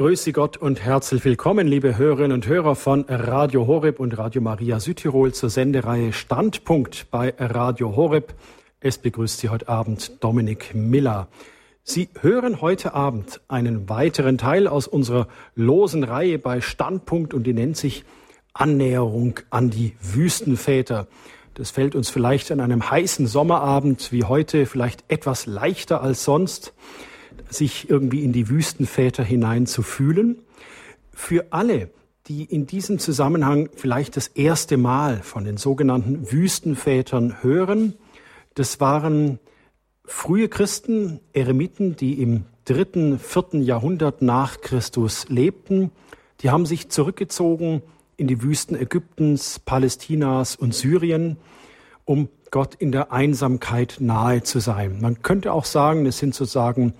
Grüße Gott und herzlich willkommen, liebe Hörerinnen und Hörer von Radio Horeb und Radio Maria Südtirol zur Sendereihe Standpunkt bei Radio Horeb. Es begrüßt Sie heute Abend Dominik Miller. Sie hören heute Abend einen weiteren Teil aus unserer losen Reihe bei Standpunkt und die nennt sich Annäherung an die Wüstenväter. Das fällt uns vielleicht an einem heißen Sommerabend wie heute vielleicht etwas leichter als sonst sich irgendwie in die Wüstenväter hinein zu fühlen. Für alle, die in diesem Zusammenhang vielleicht das erste Mal von den sogenannten Wüstenvätern hören, das waren frühe Christen, Eremiten, die im dritten, vierten Jahrhundert nach Christus lebten. Die haben sich zurückgezogen in die Wüsten Ägyptens, Palästinas und Syrien, um Gott in der Einsamkeit nahe zu sein. Man könnte auch sagen, es sind sozusagen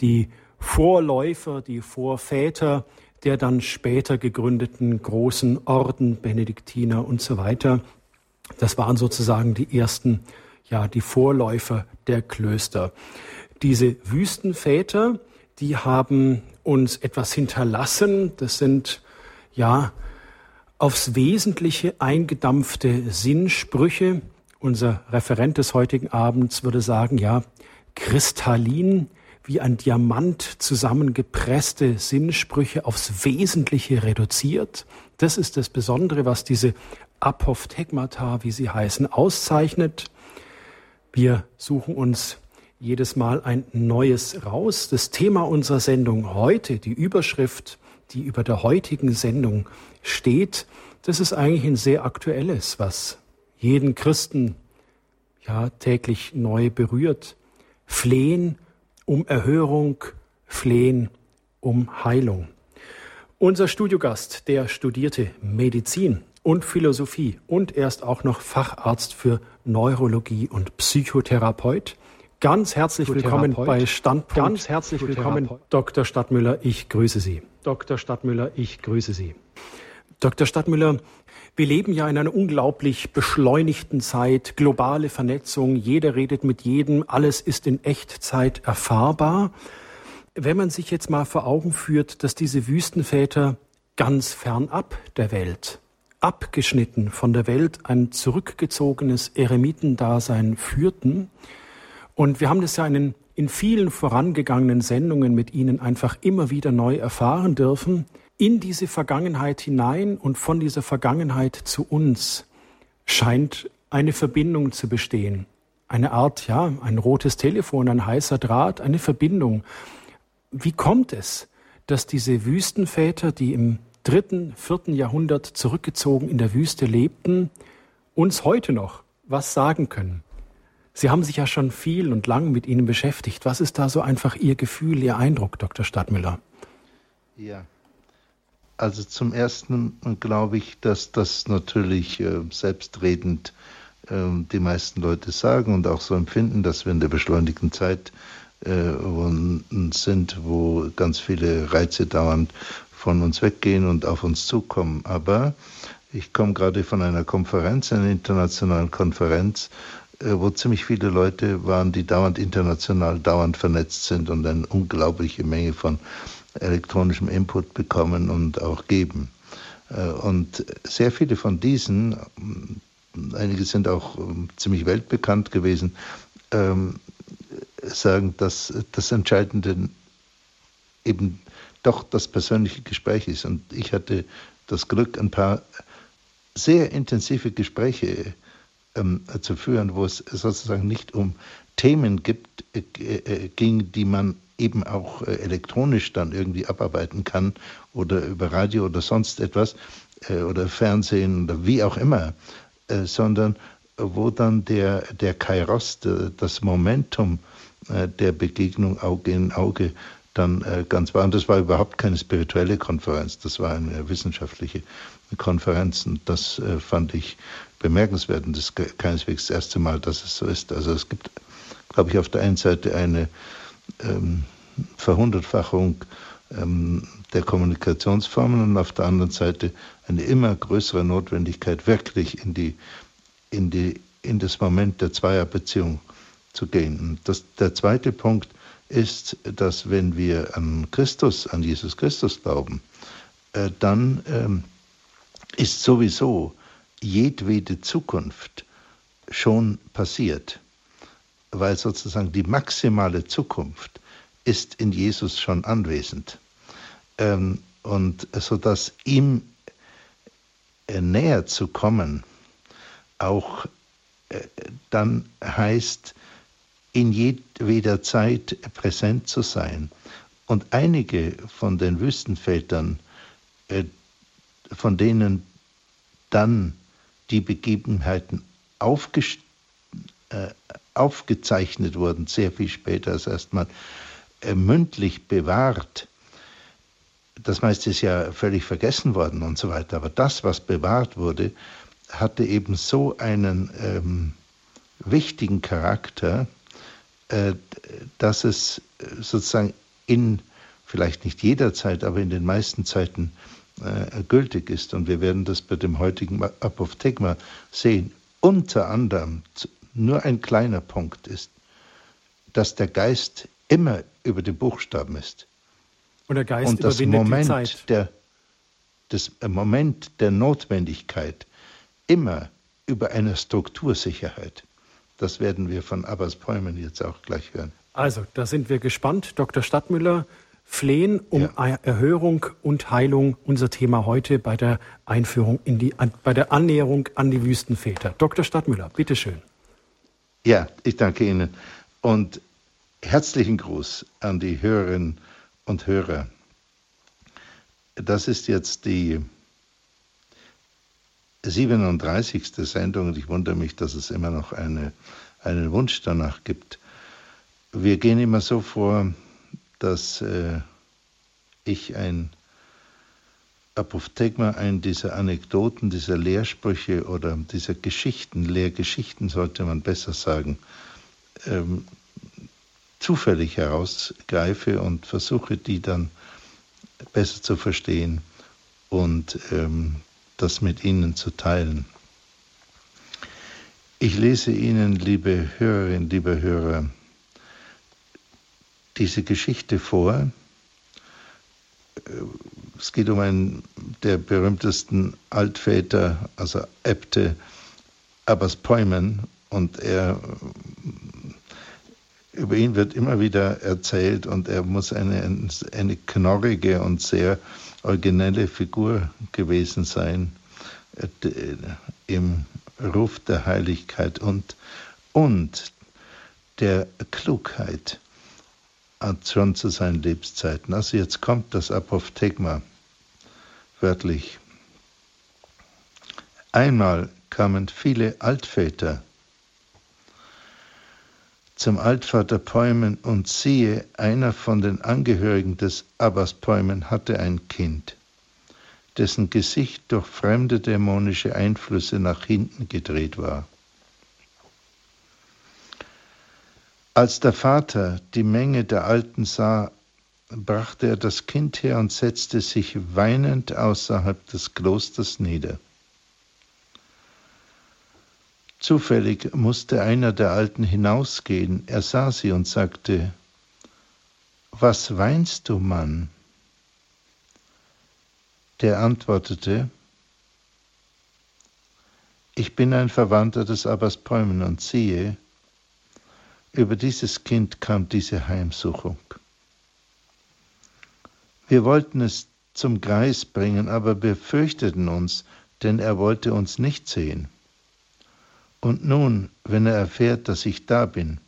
die Vorläufer, die Vorväter der dann später gegründeten großen Orden, Benediktiner und so weiter. Das waren sozusagen die ersten, ja, die Vorläufer der Klöster. Diese Wüstenväter, die haben uns etwas hinterlassen. Das sind, ja, aufs Wesentliche eingedampfte Sinnsprüche. Unser Referent des heutigen Abends würde sagen, ja, kristallin, wie ein Diamant zusammengepresste Sinnsprüche aufs Wesentliche reduziert. Das ist das Besondere, was diese Apophthegmata, wie sie heißen, auszeichnet. Wir suchen uns jedes Mal ein neues raus. Das Thema unserer Sendung heute, die Überschrift, die über der heutigen Sendung steht, das ist eigentlich ein sehr aktuelles, was jeden Christen ja täglich neu berührt. Flehen um Erhörung, flehen um Heilung. Unser Studiogast, der studierte Medizin und Philosophie und er ist auch noch Facharzt für Neurologie und Psychotherapeut. Ganz herzlich willkommen bei Standpunkt. Ganz herzlich willkommen, Dr. Stadtmüller. Ich grüße Sie. Dr. Stadtmüller, ich grüße Sie. Dr. Stadtmüller, wir leben ja in einer unglaublich beschleunigten Zeit, globale Vernetzung, jeder redet mit jedem, alles ist in Echtzeit erfahrbar. Wenn man sich jetzt mal vor Augen führt, dass diese Wüstenväter ganz fernab der Welt, abgeschnitten von der Welt, ein zurückgezogenes Eremitendasein führten, und wir haben das ja in, in vielen vorangegangenen Sendungen mit Ihnen einfach immer wieder neu erfahren dürfen, in diese Vergangenheit hinein und von dieser Vergangenheit zu uns scheint eine Verbindung zu bestehen. Eine Art, ja, ein rotes Telefon, ein heißer Draht, eine Verbindung. Wie kommt es, dass diese Wüstenväter, die im dritten, vierten Jahrhundert zurückgezogen in der Wüste lebten, uns heute noch was sagen können? Sie haben sich ja schon viel und lang mit ihnen beschäftigt. Was ist da so einfach Ihr Gefühl, Ihr Eindruck, Dr. Stadtmüller? Ja, also zum Ersten glaube ich, dass das natürlich äh, selbstredend äh, die meisten Leute sagen und auch so empfinden, dass wir in der beschleunigten Zeit äh, sind, wo ganz viele Reize dauernd von uns weggehen und auf uns zukommen. Aber ich komme gerade von einer Konferenz, einer internationalen Konferenz, äh, wo ziemlich viele Leute waren, die dauernd international, dauernd vernetzt sind und eine unglaubliche Menge von elektronischem Input bekommen und auch geben. Äh, und sehr viele von diesen, einige sind auch ähm, ziemlich weltbekannt gewesen, ähm, sagen, dass das Entscheidende eben doch das persönliche Gespräch ist. Und ich hatte das Glück, ein paar sehr intensive Gespräche ähm, zu führen, wo es sozusagen nicht um Themen gibt, äh, äh, ging, die man eben auch äh, elektronisch dann irgendwie abarbeiten kann oder über Radio oder sonst etwas oder Fernsehen oder wie auch immer, sondern wo dann der, der Kairos, das Momentum der Begegnung Auge in Auge dann ganz war. Und das war überhaupt keine spirituelle Konferenz, das war eine wissenschaftliche Konferenz und das fand ich bemerkenswert und das ist keineswegs das erste Mal, dass es so ist. Also es gibt, glaube ich, auf der einen Seite eine ähm, Verhundertfachung ähm, der Kommunikationsformen und auf der anderen Seite eine immer größere Notwendigkeit, wirklich in, die, in, die, in das Moment der Zweierbeziehung zu gehen. Das, der zweite Punkt ist, dass wenn wir an Christus, an Jesus Christus glauben, äh, dann ähm, ist sowieso jedwede Zukunft schon passiert, weil sozusagen die maximale Zukunft ist in Jesus schon anwesend. Ähm, und so dass ihm äh, näher zu kommen auch äh, dann heißt, in jedweder Zeit präsent zu sein. Und einige von den Wüstenvätern, äh, von denen dann die Begebenheiten aufge äh, aufgezeichnet wurden, sehr viel später als erstmal äh, mündlich bewahrt. Das meiste ist ja völlig vergessen worden und so weiter. Aber das, was bewahrt wurde, hatte eben so einen ähm, wichtigen Charakter, äh, dass es sozusagen in, vielleicht nicht jeder Zeit, aber in den meisten Zeiten äh, gültig ist. Und wir werden das bei dem heutigen Apophthegma sehen. Unter anderem, nur ein kleiner Punkt ist, dass der Geist immer über den Buchstaben ist. Und der Geist und das Moment die Zeit. Der, das Moment der Notwendigkeit immer über eine Struktursicherheit. Das werden wir von Abbas Päumen jetzt auch gleich hören. Also, da sind wir gespannt. Dr. Stadtmüller, flehen um ja. Erhörung und Heilung, unser Thema heute bei der Einführung in die, bei der Annäherung an die Wüstenväter. Dr. Stadtmüller, bitteschön. Ja, ich danke Ihnen und herzlichen Gruß an die Hörerinnen und Hörer. Das ist jetzt die 37. Sendung und ich wundere mich, dass es immer noch eine, einen Wunsch danach gibt. Wir gehen immer so vor, dass äh, ich ein Apophthegma, ein dieser Anekdoten, dieser Lehrsprüche oder dieser Geschichten, Lehrgeschichten sollte man besser sagen, ähm, zufällig herausgreife und versuche, die dann besser zu verstehen und ähm, das mit Ihnen zu teilen. Ich lese Ihnen, liebe Hörerinnen, liebe Hörer, diese Geschichte vor. Es geht um einen der berühmtesten Altväter, also Äbte Abbas Peumen, und er über ihn wird immer wieder erzählt. Und er muss eine, eine knorrige und sehr originelle Figur gewesen sein äh, im Ruf der Heiligkeit und, und der Klugheit schon zu seinen Lebenszeiten. Also jetzt kommt das Apophthegma wörtlich. Einmal kamen viele Altväter zum Altvater Päumen und siehe, einer von den Angehörigen des Abbas Päumen hatte ein Kind, dessen Gesicht durch fremde dämonische Einflüsse nach hinten gedreht war. Als der Vater die Menge der Alten sah, brachte er das Kind her und setzte sich weinend außerhalb des Klosters nieder. Zufällig musste einer der Alten hinausgehen. Er sah sie und sagte, Was weinst du, Mann? Der antwortete, Ich bin ein Verwandter des Abbas Päumen und siehe, über dieses Kind kam diese Heimsuchung. Wir wollten es zum Greis bringen, aber wir fürchteten uns, denn er wollte uns nicht sehen. Und nun, wenn er erfährt, dass ich da bin,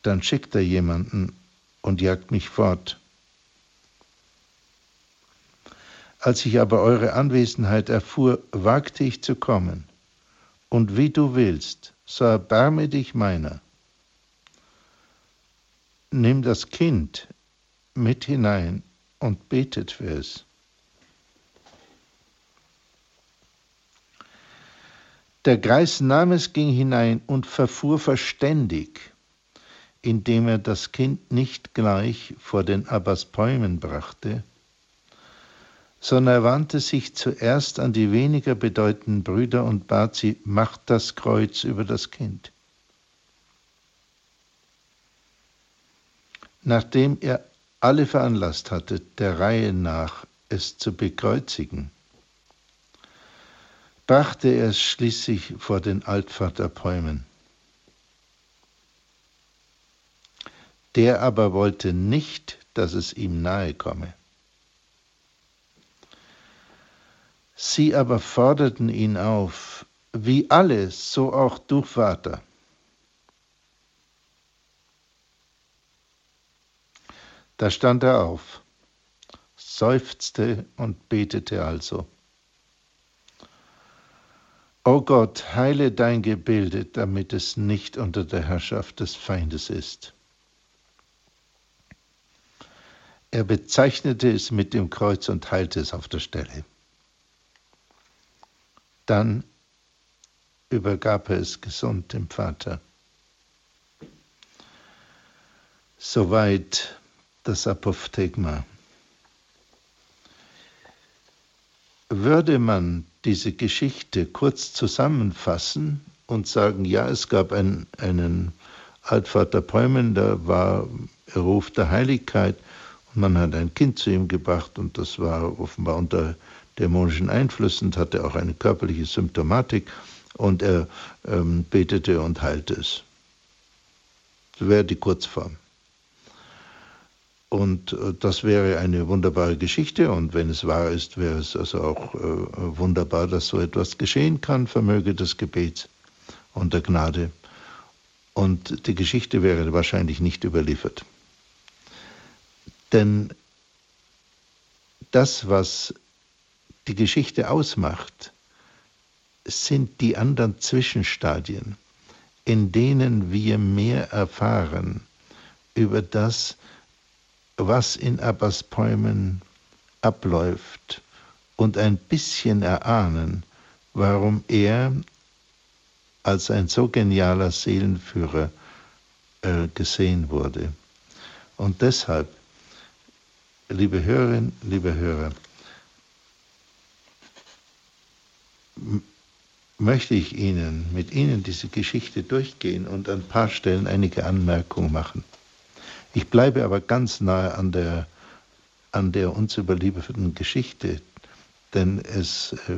dann schickt er jemanden und jagt mich fort. Als ich aber eure Anwesenheit erfuhr, wagte ich zu kommen. Und wie du willst, so erbarme dich meiner. Nimm das Kind mit hinein und betet für es. Der Greis nahm es, ging hinein und verfuhr verständig, indem er das Kind nicht gleich vor den Abbas Bäumen brachte, sondern er wandte sich zuerst an die weniger bedeutenden Brüder und bat sie, macht das Kreuz über das Kind. nachdem er alle veranlasst hatte, der Reihe nach es zu bekreuzigen, brachte er es schließlich vor den Altvater Päumen. Der aber wollte nicht, dass es ihm nahe komme. Sie aber forderten ihn auf, wie alle, so auch du, Vater. Da stand er auf, seufzte und betete also. O Gott, heile dein Gebilde, damit es nicht unter der Herrschaft des Feindes ist. Er bezeichnete es mit dem Kreuz und heilte es auf der Stelle. Dann übergab er es gesund dem Vater. Soweit das Apophthegma. Würde man diese Geschichte kurz zusammenfassen und sagen, ja, es gab einen, einen Altvater Päumen, da war er Ruf der Heiligkeit und man hat ein Kind zu ihm gebracht und das war offenbar unter dämonischen Einflüssen hatte auch eine körperliche Symptomatik und er ähm, betete und heilte es. Das wäre die Kurzform. Und äh, das wäre eine wunderbare Geschichte. Und wenn es wahr ist, wäre es also auch äh, wunderbar, dass so etwas geschehen kann, vermöge des Gebets und der Gnade. Und die Geschichte wäre wahrscheinlich nicht überliefert. Denn das, was die Geschichte ausmacht, sind die anderen Zwischenstadien, in denen wir mehr erfahren über das, was in Abbas Päumen abläuft und ein bisschen erahnen, warum er als ein so genialer Seelenführer äh, gesehen wurde. Und deshalb, liebe Hörerinnen, liebe Hörer, möchte ich Ihnen, mit Ihnen diese Geschichte durchgehen und an ein paar Stellen einige Anmerkungen machen. Ich bleibe aber ganz nahe an der, an der uns überlieferten Geschichte, denn es, äh,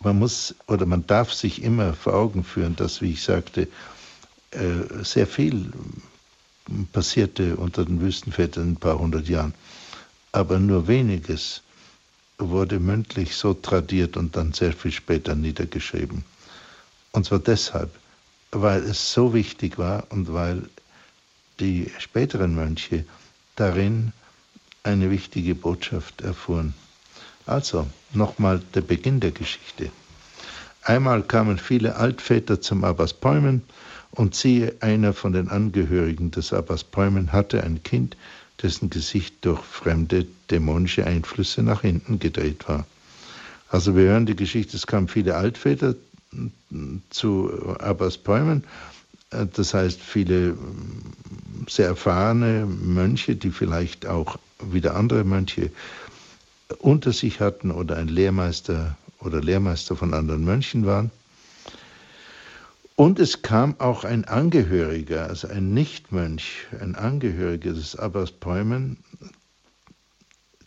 man muss oder man darf sich immer vor Augen führen, dass, wie ich sagte, äh, sehr viel passierte unter den Wüstenvätern in ein paar hundert Jahren, aber nur weniges wurde mündlich so tradiert und dann sehr viel später niedergeschrieben. Und zwar deshalb, weil es so wichtig war und weil die späteren Mönche darin eine wichtige Botschaft erfuhren. Also nochmal der Beginn der Geschichte. Einmal kamen viele Altväter zum Abbas Päumen und siehe, einer von den Angehörigen des Abbas Päumen hatte ein Kind, dessen Gesicht durch fremde dämonische Einflüsse nach hinten gedreht war. Also wir hören die Geschichte, es kamen viele Altväter zu Abbas Päumen das heißt, viele mm, sehr erfahrene Mönche, die vielleicht auch wieder andere Mönche unter sich hatten oder ein Lehrmeister oder Lehrmeister von anderen Mönchen waren. Und es kam auch ein Angehöriger, also ein Nichtmönch, ein Angehöriger des Abbas Päumen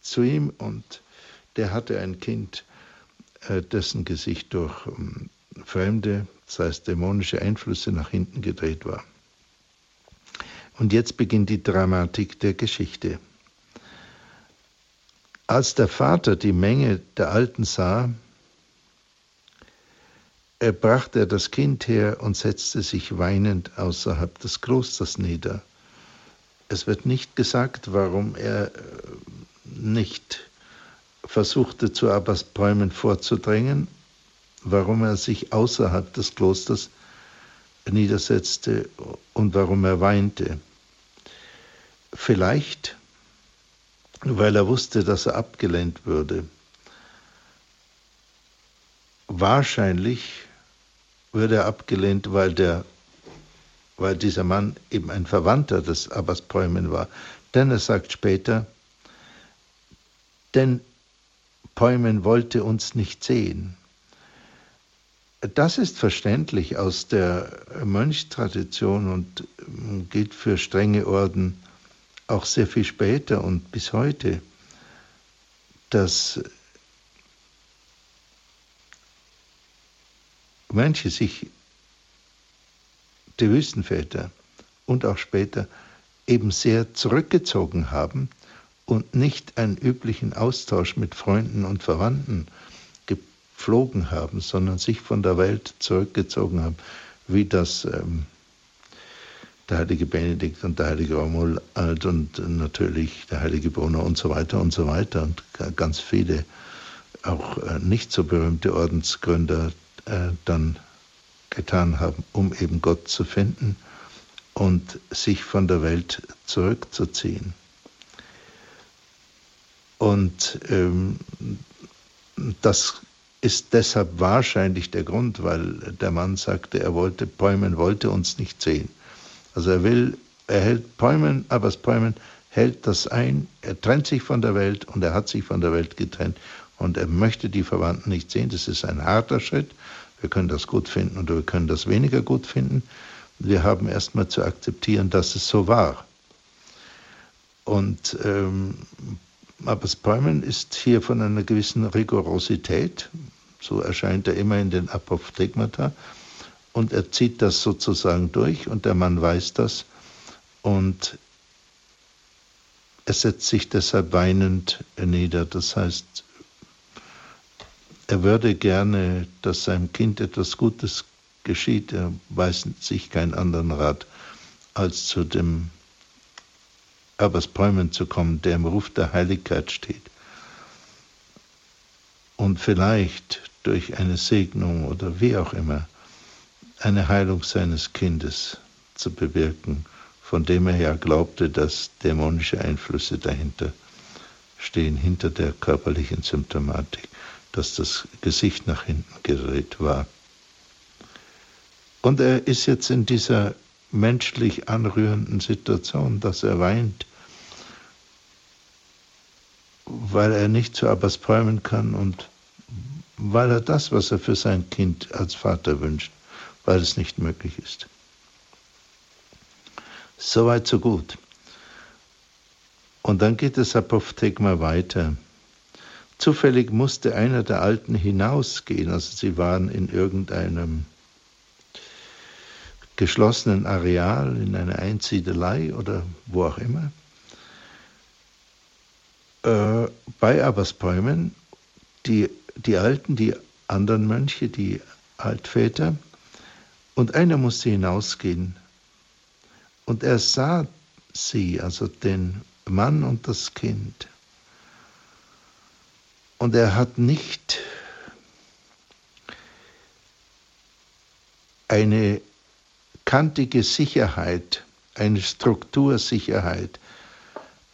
zu ihm und der hatte ein Kind, äh, dessen Gesicht durch mm, fremde das heißt dämonische Einflüsse nach hinten gedreht war. Und jetzt beginnt die Dramatik der Geschichte. Als der Vater die Menge der Alten sah, er brachte er das Kind her und setzte sich weinend außerhalb des Klosters nieder. Es wird nicht gesagt, warum er äh, nicht versuchte, zu Abbas Bäumen vorzudrängen, warum er sich außerhalb des Klosters niedersetzte und warum er weinte. Vielleicht, weil er wusste, dass er abgelehnt würde. Wahrscheinlich würde er abgelehnt, weil, der, weil dieser Mann eben ein Verwandter des Abbas Päumen war. Denn er sagt später, denn Päumen wollte uns nicht sehen. Das ist verständlich aus der Mönchstradition und ähm, gilt für strenge Orden auch sehr viel später und bis heute, dass manche sich, die Wüstenväter und auch später, eben sehr zurückgezogen haben und nicht einen üblichen Austausch mit Freunden und Verwandten gepflogen haben, sondern sich von der Welt zurückgezogen haben, wie das ähm, der heilige Benedikt und der heilige Romuald und natürlich der heilige Bruno und so weiter und so weiter und ganz viele auch äh, nicht so berühmte Ordensgründer äh, dann getan haben, um eben Gott zu finden und sich von der Welt zurückzuziehen. Und ähm, das ist deshalb wahrscheinlich der Grund, weil der Mann sagte, er wollte, Bäumen wollte uns nicht sehen. Also er will, er hält Bäumen, aber das Bäumen hält das ein, er trennt sich von der Welt und er hat sich von der Welt getrennt und er möchte die Verwandten nicht sehen. Das ist ein harter Schritt. Wir können das gut finden oder wir können das weniger gut finden. Wir haben erstmal zu akzeptieren, dass es so war. Und ähm, aber Bäumen ist hier von einer gewissen Rigorosität, so erscheint er immer in den Apophthegmata, und er zieht das sozusagen durch und der Mann weiß das und er setzt sich deshalb weinend nieder. Das heißt, er würde gerne, dass seinem Kind etwas Gutes geschieht. Er weiß sich keinen anderen Rat, als zu dem Bäumen zu kommen, der im Ruf der Heiligkeit steht. Und vielleicht durch eine Segnung oder wie auch immer eine Heilung seines Kindes zu bewirken, von dem er ja glaubte, dass dämonische Einflüsse dahinter stehen, hinter der körperlichen Symptomatik, dass das Gesicht nach hinten gedreht war. Und er ist jetzt in dieser menschlich anrührenden Situation, dass er weint, weil er nicht zu Abbas Bäumen kann und weil er das, was er für sein Kind als Vater wünscht, weil es nicht möglich ist. Soweit, so gut. Und dann geht das Apophthegma weiter. Zufällig musste einer der Alten hinausgehen, also sie waren in irgendeinem geschlossenen Areal, in einer Einsiedelei oder wo auch immer, äh, bei Abersbäumen, die, die Alten, die anderen Mönche, die Altväter, und einer musste hinausgehen. Und er sah sie, also den Mann und das Kind. Und er hat nicht eine kantige Sicherheit, eine Struktursicherheit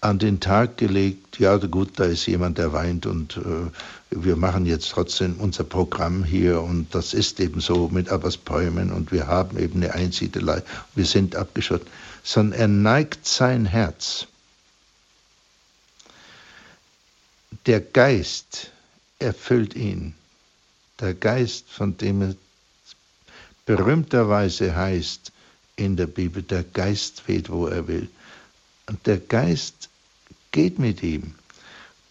an den Tag gelegt, ja gut, da ist jemand, der weint und äh, wir machen jetzt trotzdem unser Programm hier und das ist eben so mit Abbasbäumen und wir haben eben eine Einsiedelei, wir sind abgeschottet, sondern er neigt sein Herz. Der Geist erfüllt ihn. Der Geist, von dem es berühmterweise heißt in der Bibel, der Geist weht, wo er will. Und der Geist geht mit ihm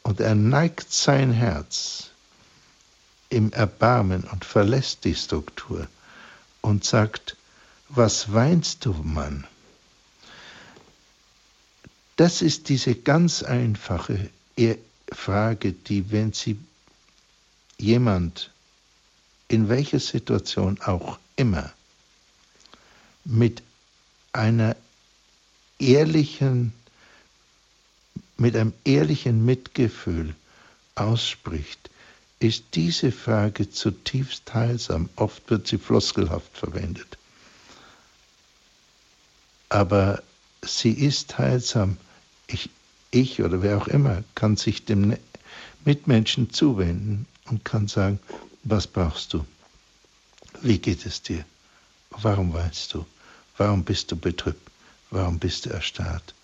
und er neigt sein Herz im Erbarmen und verlässt die Struktur und sagt, was weinst du, Mann? Das ist diese ganz einfache Frage, die, wenn sie jemand in welcher Situation auch immer mit einer ehrlichen mit einem ehrlichen Mitgefühl ausspricht, ist diese Frage zutiefst heilsam. Oft wird sie floskelhaft verwendet. Aber sie ist heilsam. Ich, ich oder wer auch immer kann sich dem ne-, Mitmenschen zuwenden und kann sagen, was brauchst du? Wie geht es dir? Warum weinst du? Warum bist du betrübt? Warum bist du erstarrt?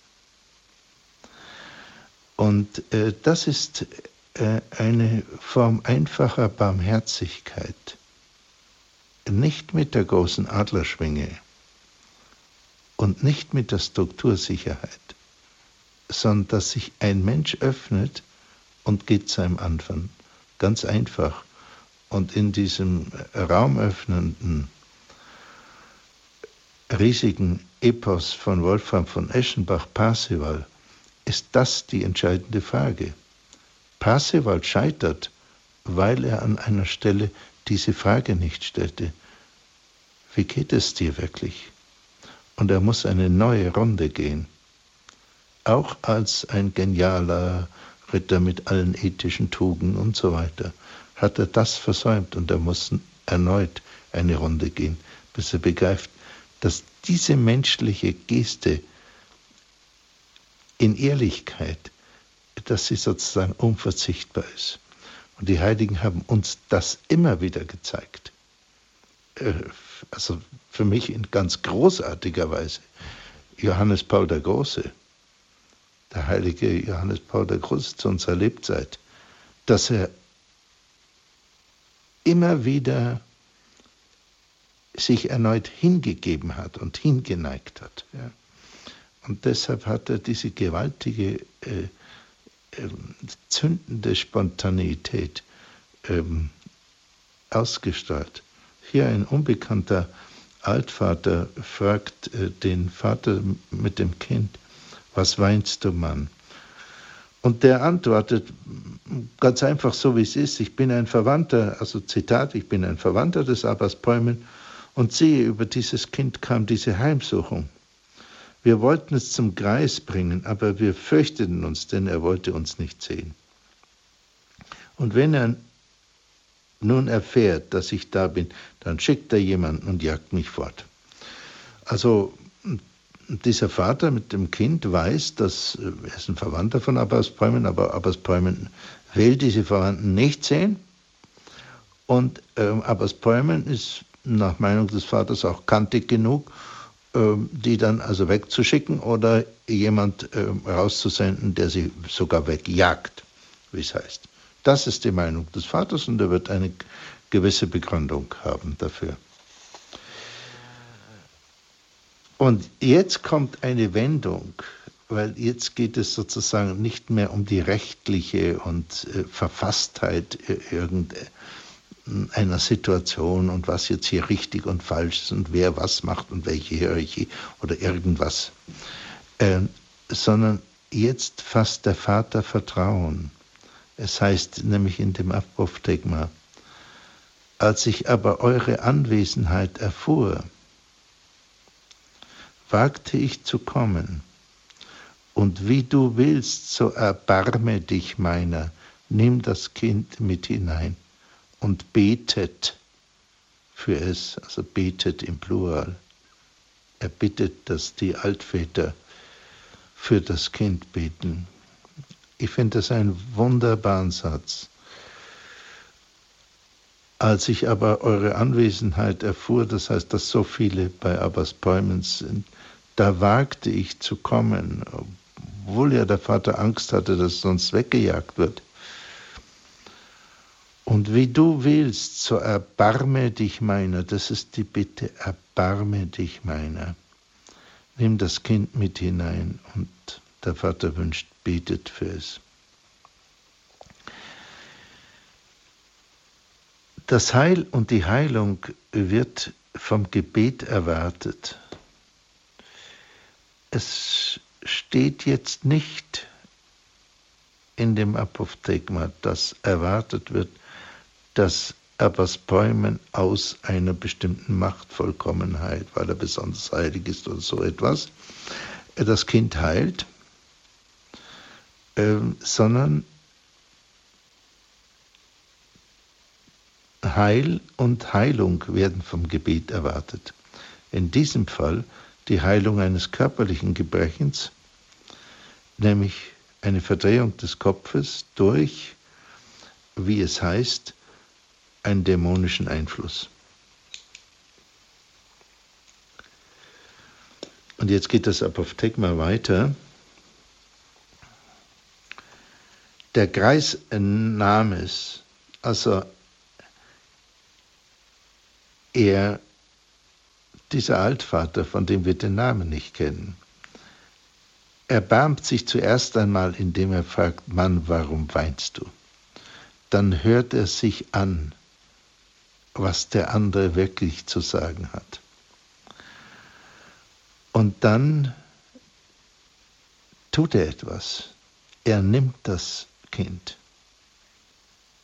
Und äh, das ist äh, eine Form einfacher Barmherzigkeit, nicht mit der großen Adlerschwinge und nicht mit der Struktursicherheit, sondern dass sich ein Mensch öffnet und geht seinem Anfang. Ganz einfach. Und in diesem raumöffnenden, riesigen Epos von Wolfram von Eschenbach, Parsival, ist das die entscheidende Frage. Parsival scheitert, weil er an einer Stelle diese Frage nicht stellte. Wie geht es dir wirklich? Und er muss eine neue Runde gehen. Auch als ein genialer Ritter mit allen ethischen Tugenden und so weiter, hat er das versäumt und er muss erneut eine Runde gehen, bis er begreift, dass diese menschliche Geste in Ehrlichkeit, dass sie sozusagen unverzichtbar ist. Und die Heiligen haben uns das immer wieder gezeigt. Äh, also für mich in ganz großartiger Weise. Johannes Paul der Große, der heilige Johannes Paul der Große zu unserer Lebzeit, dass er immer wieder sich erneut hingegeben hat und hingeneigt hat. Ja. Und deshalb hat er diese gewaltige, äh, äh, zündende Spontaneität ähm, ausgestrahlt. Hier ein unbekannter Altvater fragt äh, den Vater mit dem Kind, was weinst du, Mann? Und der antwortet ganz einfach so, wie es ist, ich bin ein Verwandter, also Zitat, ich bin ein Verwandter des Abbas Päumen und siehe, über dieses Kind kam diese Heimsuchung. Wir wollten es zum Greis bringen, aber wir fürchteten uns, denn er wollte uns nicht sehen. Und wenn er nun erfährt, dass ich da bin, dann schickt er jemanden und jagt mich fort. Also dieser Vater mit dem Kind weiß, dass er ist ein Verwandter von Abbas Bäumen, aber Abbas Bäumen will diese Verwandten nicht sehen. Und äh, Abbas Bäumen ist nach Meinung des Vaters auch kantig genug, die dann also wegzuschicken oder jemand äh, rauszusenden, der sie sogar wegjagt, wie es heißt. Das ist die Meinung des Vaters und er wird eine gewisse Begründung haben dafür. Und jetzt kommt eine Wendung, weil jetzt geht es sozusagen nicht mehr um die rechtliche und äh, Verfasstheit irgendeiner Situation und was jetzt hier richtig und falsch ist und wer was macht und welche Hierarchie oder irgendwas, äh, sondern jetzt fasst der Vater Vertrauen. Es heißt nämlich in dem Apophthegma, als ich aber eure Anwesenheit erfuhr, wagte ich zu kommen. Und wie du willst, so erbarme dich meiner, nimm das Kind mit hinein und betet für es, also betet im Plural. Er bittet, dass die Altväter für das Kind beten. Ich finde das einen wunderbaren Satz. Als ich aber eure Anwesenheit erfuhr, das heißt, dass so viele bei Abbas Bäumen sind, da wagte ich zu kommen, obwohl ja der Vater Angst hatte, dass sonst weggejagt wird. Und wie du willst, so erbarme dich meiner. Das ist die Bitte, erbarme dich meiner. Nimm das Kind mit hinein und der Vater wünscht, betet für es. Das Heil und die Heilung wird vom Gebet erwartet es steht jetzt nicht in dem Apophthegma, dass erwartet wird, dass Abbas Bäumen aus einer bestimmten Machtvollkommenheit, weil er besonders heilig ist oder so etwas, das Kind heilt, äh, sondern Heil und Heilung werden vom Gebet erwartet. In diesem Fall die Heilung eines körperlichen Gebrechens, nämlich eine Verdrehung des Kopfes durch, wie es heißt, einen dämonischen Einfluss. Und jetzt geht das Apophthegma weiter. Der Kreis nahm es, also er dieser Altvater, von dem wir den Namen nicht kennen, erbarmt sich zuerst einmal, indem er fragt, Mann, warum weinst du? Dann hört er sich an, was der andere wirklich zu sagen hat. Und dann tut er etwas. Er nimmt das Kind.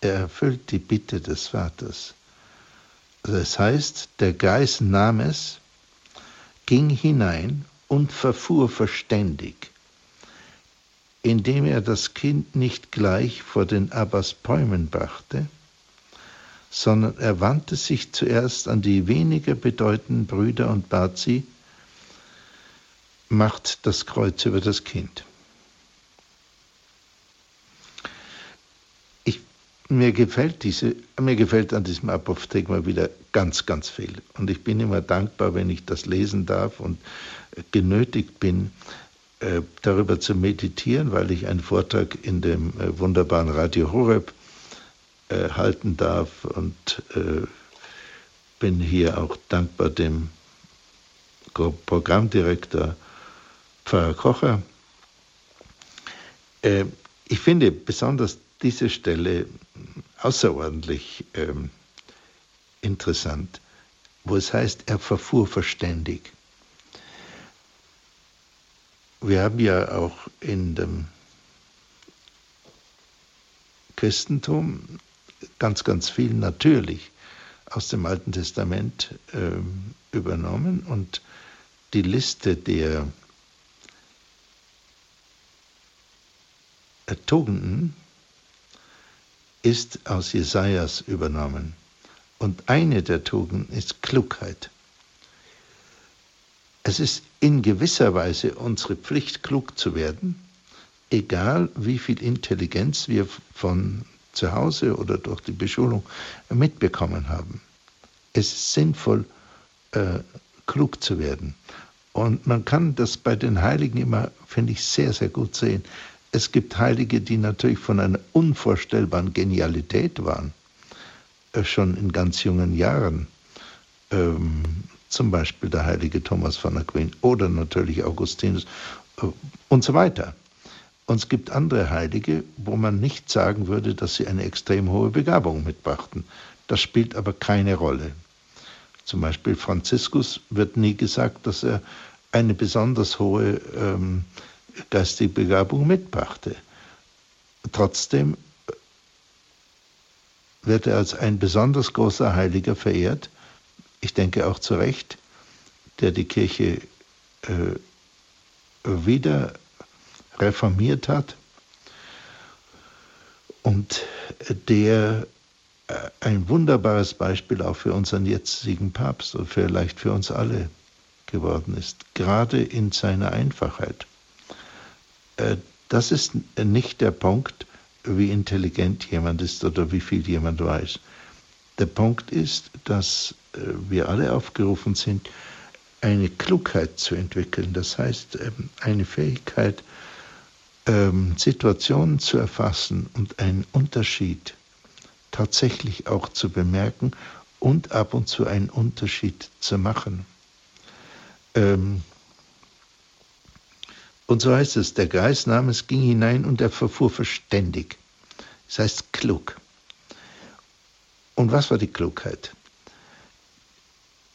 Er erfüllt die Bitte des Vaters. Das heißt, der Geist nahm es, ging hinein und verfuhr verständig, indem er das Kind nicht gleich vor den Abbas Bäumen brachte, sondern er wandte sich zuerst an die weniger bedeutenden Brüder und bat sie, macht das Kreuz über das Kind. Ich, mir, gefällt diese, mir gefällt an diesem Apophthegma wieder ganz, ganz viel. Und ich bin immer dankbar, wenn ich das lesen darf und genötigt bin, äh, darüber zu meditieren, weil ich einen Vortrag in dem äh, wunderbaren Radio Horeb äh, halten darf und bin hier auch dankbar dem Programmdirektor Pfarrer Kocher. Äh, ich finde besonders diese Stelle außerordentlich äh, interessant, wo es heißt, er verfuhr verständig. Wir haben ja auch in dem Christentum ganz, ganz viel natürlich aus dem Alten Testament äh, übernommen und die Liste der Tugenden ist aus Jesajas übernommen. Und eine der Tugenden ist Klugheit. Es ist in gewisser Weise unsere Pflicht, klug zu werden, egal wie viel Intelligenz wir von zu Hause oder durch die Beschulung mitbekommen haben. Es ist sinnvoll, äh, klug zu werden. Und man kann das bei den Heiligen immer, finde ich, sehr, sehr gut sehen. Es gibt Heilige, die natürlich von einer unvorstellbaren Genialität waren, äh, schon in ganz jungen Jahren. Ähm, zum Beispiel der heilige Thomas von Aquin oder natürlich Augustinus äh, und so weiter. Und es gibt andere Heilige, wo man nicht sagen würde, dass sie eine extrem hohe Begabung mitbrachten. Das spielt aber keine Rolle. Zum Beispiel Franziskus wird nie gesagt, dass er eine besonders hohe ähm, geistige Begabung mitbrachte. Trotzdem wird er als ein besonders großer Heiliger verehrt, ich denke auch zu Recht, der die Kirche äh, wieder reformiert hat und der äh, ein wunderbares Beispiel auch für unseren jetzigen Papst und vielleicht für uns alle geworden ist, gerade in seiner Einfachheit. Äh, das ist nicht der Punkt, wie intelligent jemand ist oder wie viel jemand weiß. Der Punkt ist, dass äh, wir alle aufgerufen sind, eine Klugheit zu entwickeln. Das heißt, ähm, eine Fähigkeit, ähm, Situationen zu erfassen und einen Unterschied tatsächlich auch zu bemerken und ab und zu einen Unterschied zu machen. Ähm, und so heißt es, der Geist nahm es, ging hinein und er verfuhr verständig. Das heißt klug. Und was war die Klugheit?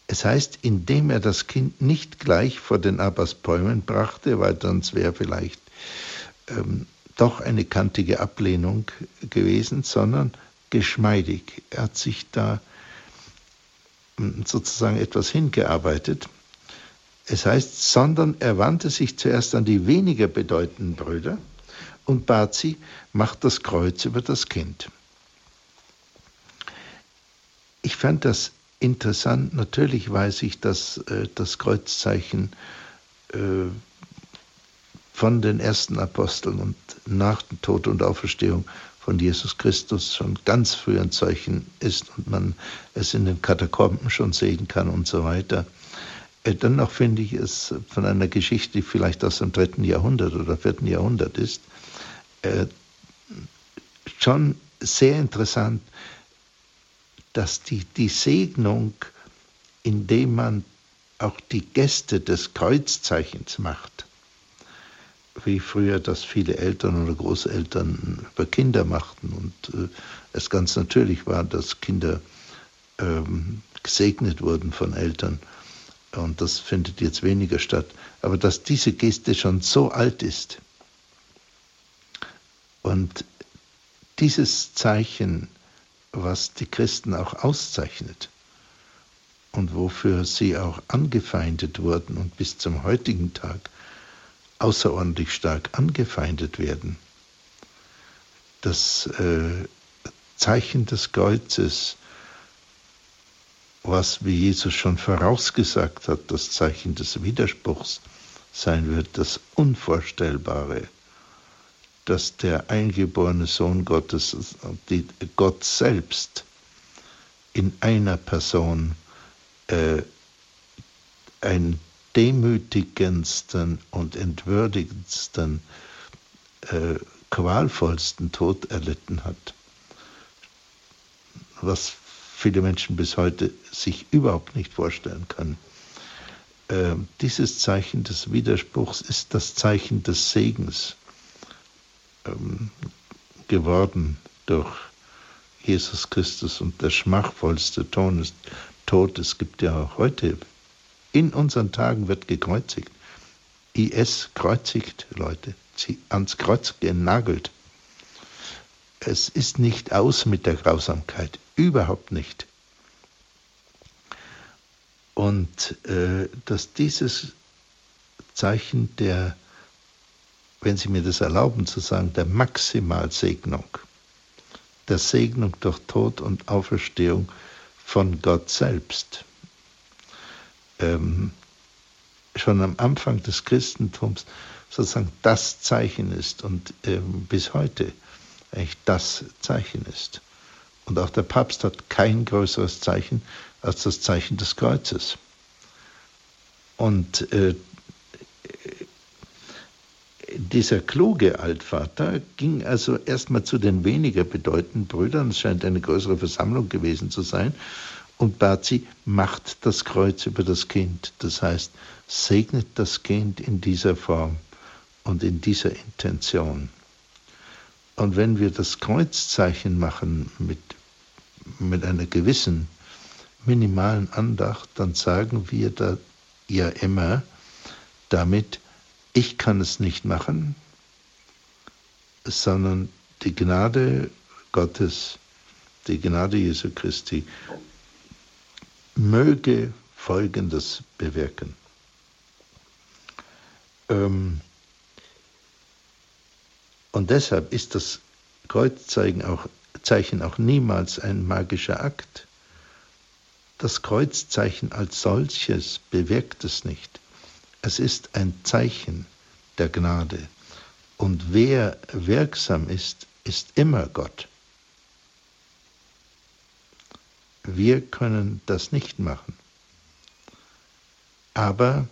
Es heißt, indem er das Kind nicht gleich vor den Abbasbäumen brachte, weil sonst wäre vielleicht ähm, doch eine kantige Ablehnung gewesen, sondern geschmeidig. Er hat sich da ähm, sozusagen etwas hingearbeitet. Es heißt, sondern er wandte sich zuerst an die weniger bedeutenden Brüder und bat sie, macht das Kreuz über das Kind. Ich fand das interessant. Natürlich weiß ich, dass äh, das Kreuzzeichen äh, von den ersten Aposteln und nach dem Tod und Auferstehung von Jesus Christus schon ganz früh ein Zeichen ist und man es in den Katakomben schon sehen kann und so weiter. Äh, dennoch finde ich es von einer Geschichte, die vielleicht aus dem dritten Jahrhundert oder vierten Jahrhundert ist, äh, schon sehr interessant, dass die, die Segnung, indem man auch die Gäste des Kreuzzeichens macht, wie früher das viele Eltern oder Großeltern über Kinder machten und äh, es ganz natürlich war, dass Kinder ähm, gesegnet wurden von Eltern. Und das findet jetzt weniger statt. Aber dass diese Geste schon so alt ist und dieses Zeichen, was die Christen auch auszeichnet und wofür sie auch angefeindet wurden und bis zum heutigen Tag außerordentlich stark angefeindet werden. Das äh, Zeichen des Kreuzes, was, wie Jesus schon vorausgesagt hat, das Zeichen des Widerspruchs sein wird, das Unvorstellbare, dass der eingeborene Sohn Gottes, die, Gott selbst in einer Person äh, ein demütigendsten und entwürdigendsten, äh, qualvollsten Tod erlitten hat. Was viele Menschen bis heute sich überhaupt nicht vorstellen können. Äh, dieses Zeichen des Widerspruchs ist das Zeichen des Segens ähm, geworden durch Jesus Christus und der schmachvollste Ton ist Tod. Es gibt ja auch heute in unseren Tagen wird gekreuzigt. IS kreuzigt Leute, sie ans Kreuz genagelt. Es ist nicht aus mit der Grausamkeit, überhaupt nicht. Und äh, dass dieses Zeichen der, wenn Sie mir das erlauben zu sagen, der Maximalsegnung, der Segnung durch Tod und Auferstehung von Gott selbst, ähm, schon am Anfang des Christentums sozusagen das Zeichen ist und ähm, bis heute eigentlich das Zeichen ist. Und auch der Papst hat kein größeres Zeichen als das Zeichen des Kreuzes. Und äh, dieser kluge Altvater ging also erstmal zu den weniger bedeutenden Brüdern, es scheint eine größere Versammlung gewesen zu sein, und bat sie, macht das Kreuz über das Kind. Das heißt, segnet das Kind in dieser Form und in dieser Intention. Und wenn wir das Kreuzzeichen machen mit, mit einer gewissen minimalen Andacht, dann sagen wir da ja immer damit, ich kann es nicht machen, sondern die Gnade Gottes, die Gnade Jesu Christi möge Folgendes bewirken. Ähm, und deshalb ist das Kreuzzeichen auch, Zeichen auch niemals ein magischer Akt. Das Kreuzzeichen als solches bewirkt es nicht. Es ist ein Zeichen der Gnade. Und wer wirksam ist, ist immer Gott. Wir können das nicht machen. Aber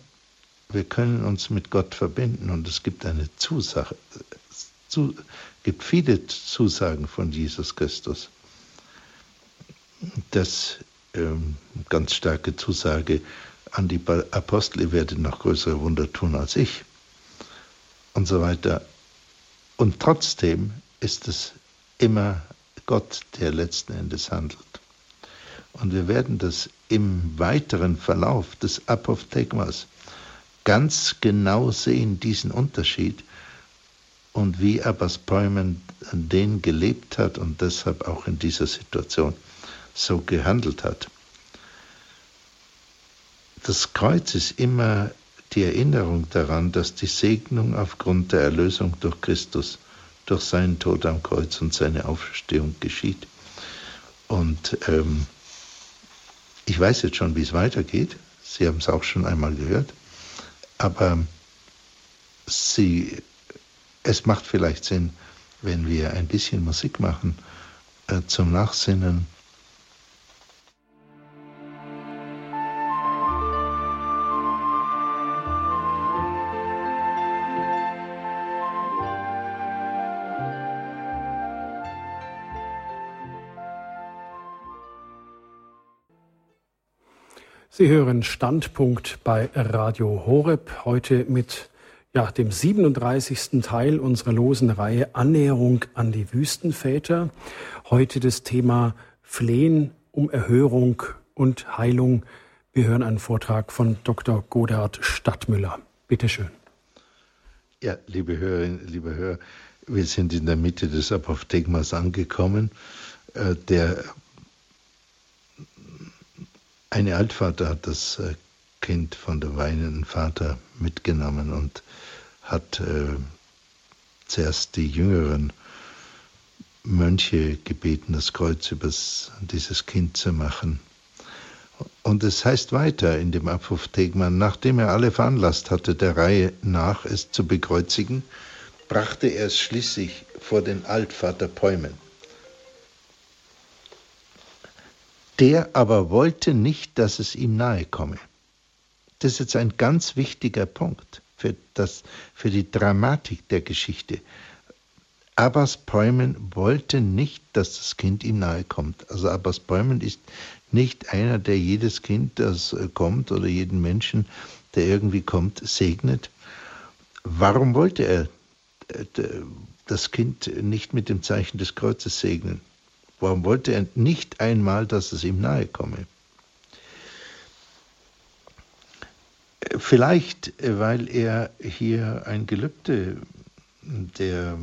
wir können uns mit Gott verbinden und es gibt eine Zusage, zu, gibt viele Zusagen von Jesus Christus. Das ähm, ganz starke Zusage an die Apostel, ihr werdet noch größere Wunder tun als ich und so weiter. Und trotzdem ist es immer Gott, der letzten Endes handelt. Und wir werden das im weiteren Verlauf des Apophthegmas ganz genau sehen, diesen Unterschied und wie Abbas Bäumen den gelebt hat und deshalb auch in dieser Situation so gehandelt hat. Das Kreuz ist immer die Erinnerung daran, dass die Segnung aufgrund der Erlösung durch Christus, durch seinen Tod am Kreuz und seine Auferstehung geschieht. Und ähm, ich weiß jetzt schon, wie es weitergeht. Sie haben es auch schon einmal gehört. Aber Sie, es macht vielleicht Sinn, wenn wir ein bisschen Musik machen äh, zum Nachsinnen Sie hören Standpunkt bei Radio Horeb heute mit ja, dem 37. Teil unserer losen Reihe Annäherung an die Wüstenväter. Heute das Thema Flehen um Erhörung und Heilung. Wir hören einen Vortrag von Dr. Godard Stadtmüller. Bitte schön. Ja, liebe Hörerinnen, liebe Hörer, wir sind in der Mitte des Apophthegmas angekommen. Äh, der eine Altvater hat das äh, Kind von dem weinenden Vater mitgenommen und hat äh, zuerst die jüngeren Mönche gebeten, das Kreuz über dieses Kind zu machen. Und es heißt weiter in dem Apophthegma, nachdem er alle veranlasst hatte, der Reihe nach es zu bekreuzigen, brachte er es schließlich vor den Altvater Päumen. Der aber wollte nicht, dass es ihm nahe komme. Das ist jetzt ein ganz wichtiger Punkt für, das, für die Dramatik der Geschichte. Abbas Päumen wollte nicht, dass das Kind ihm nahe kommt. Also Abbas Päumen ist nicht einer, der jedes Kind, das äh, kommt oder jeden Menschen, der irgendwie kommt, segnet. Warum wollte er äh, das Kind nicht mit dem Zeichen des Kreuzes segnen? Warum wollte er nicht einmal, dass es ihm nahe komme? Vielleicht, weil er hier ein Gelübde der,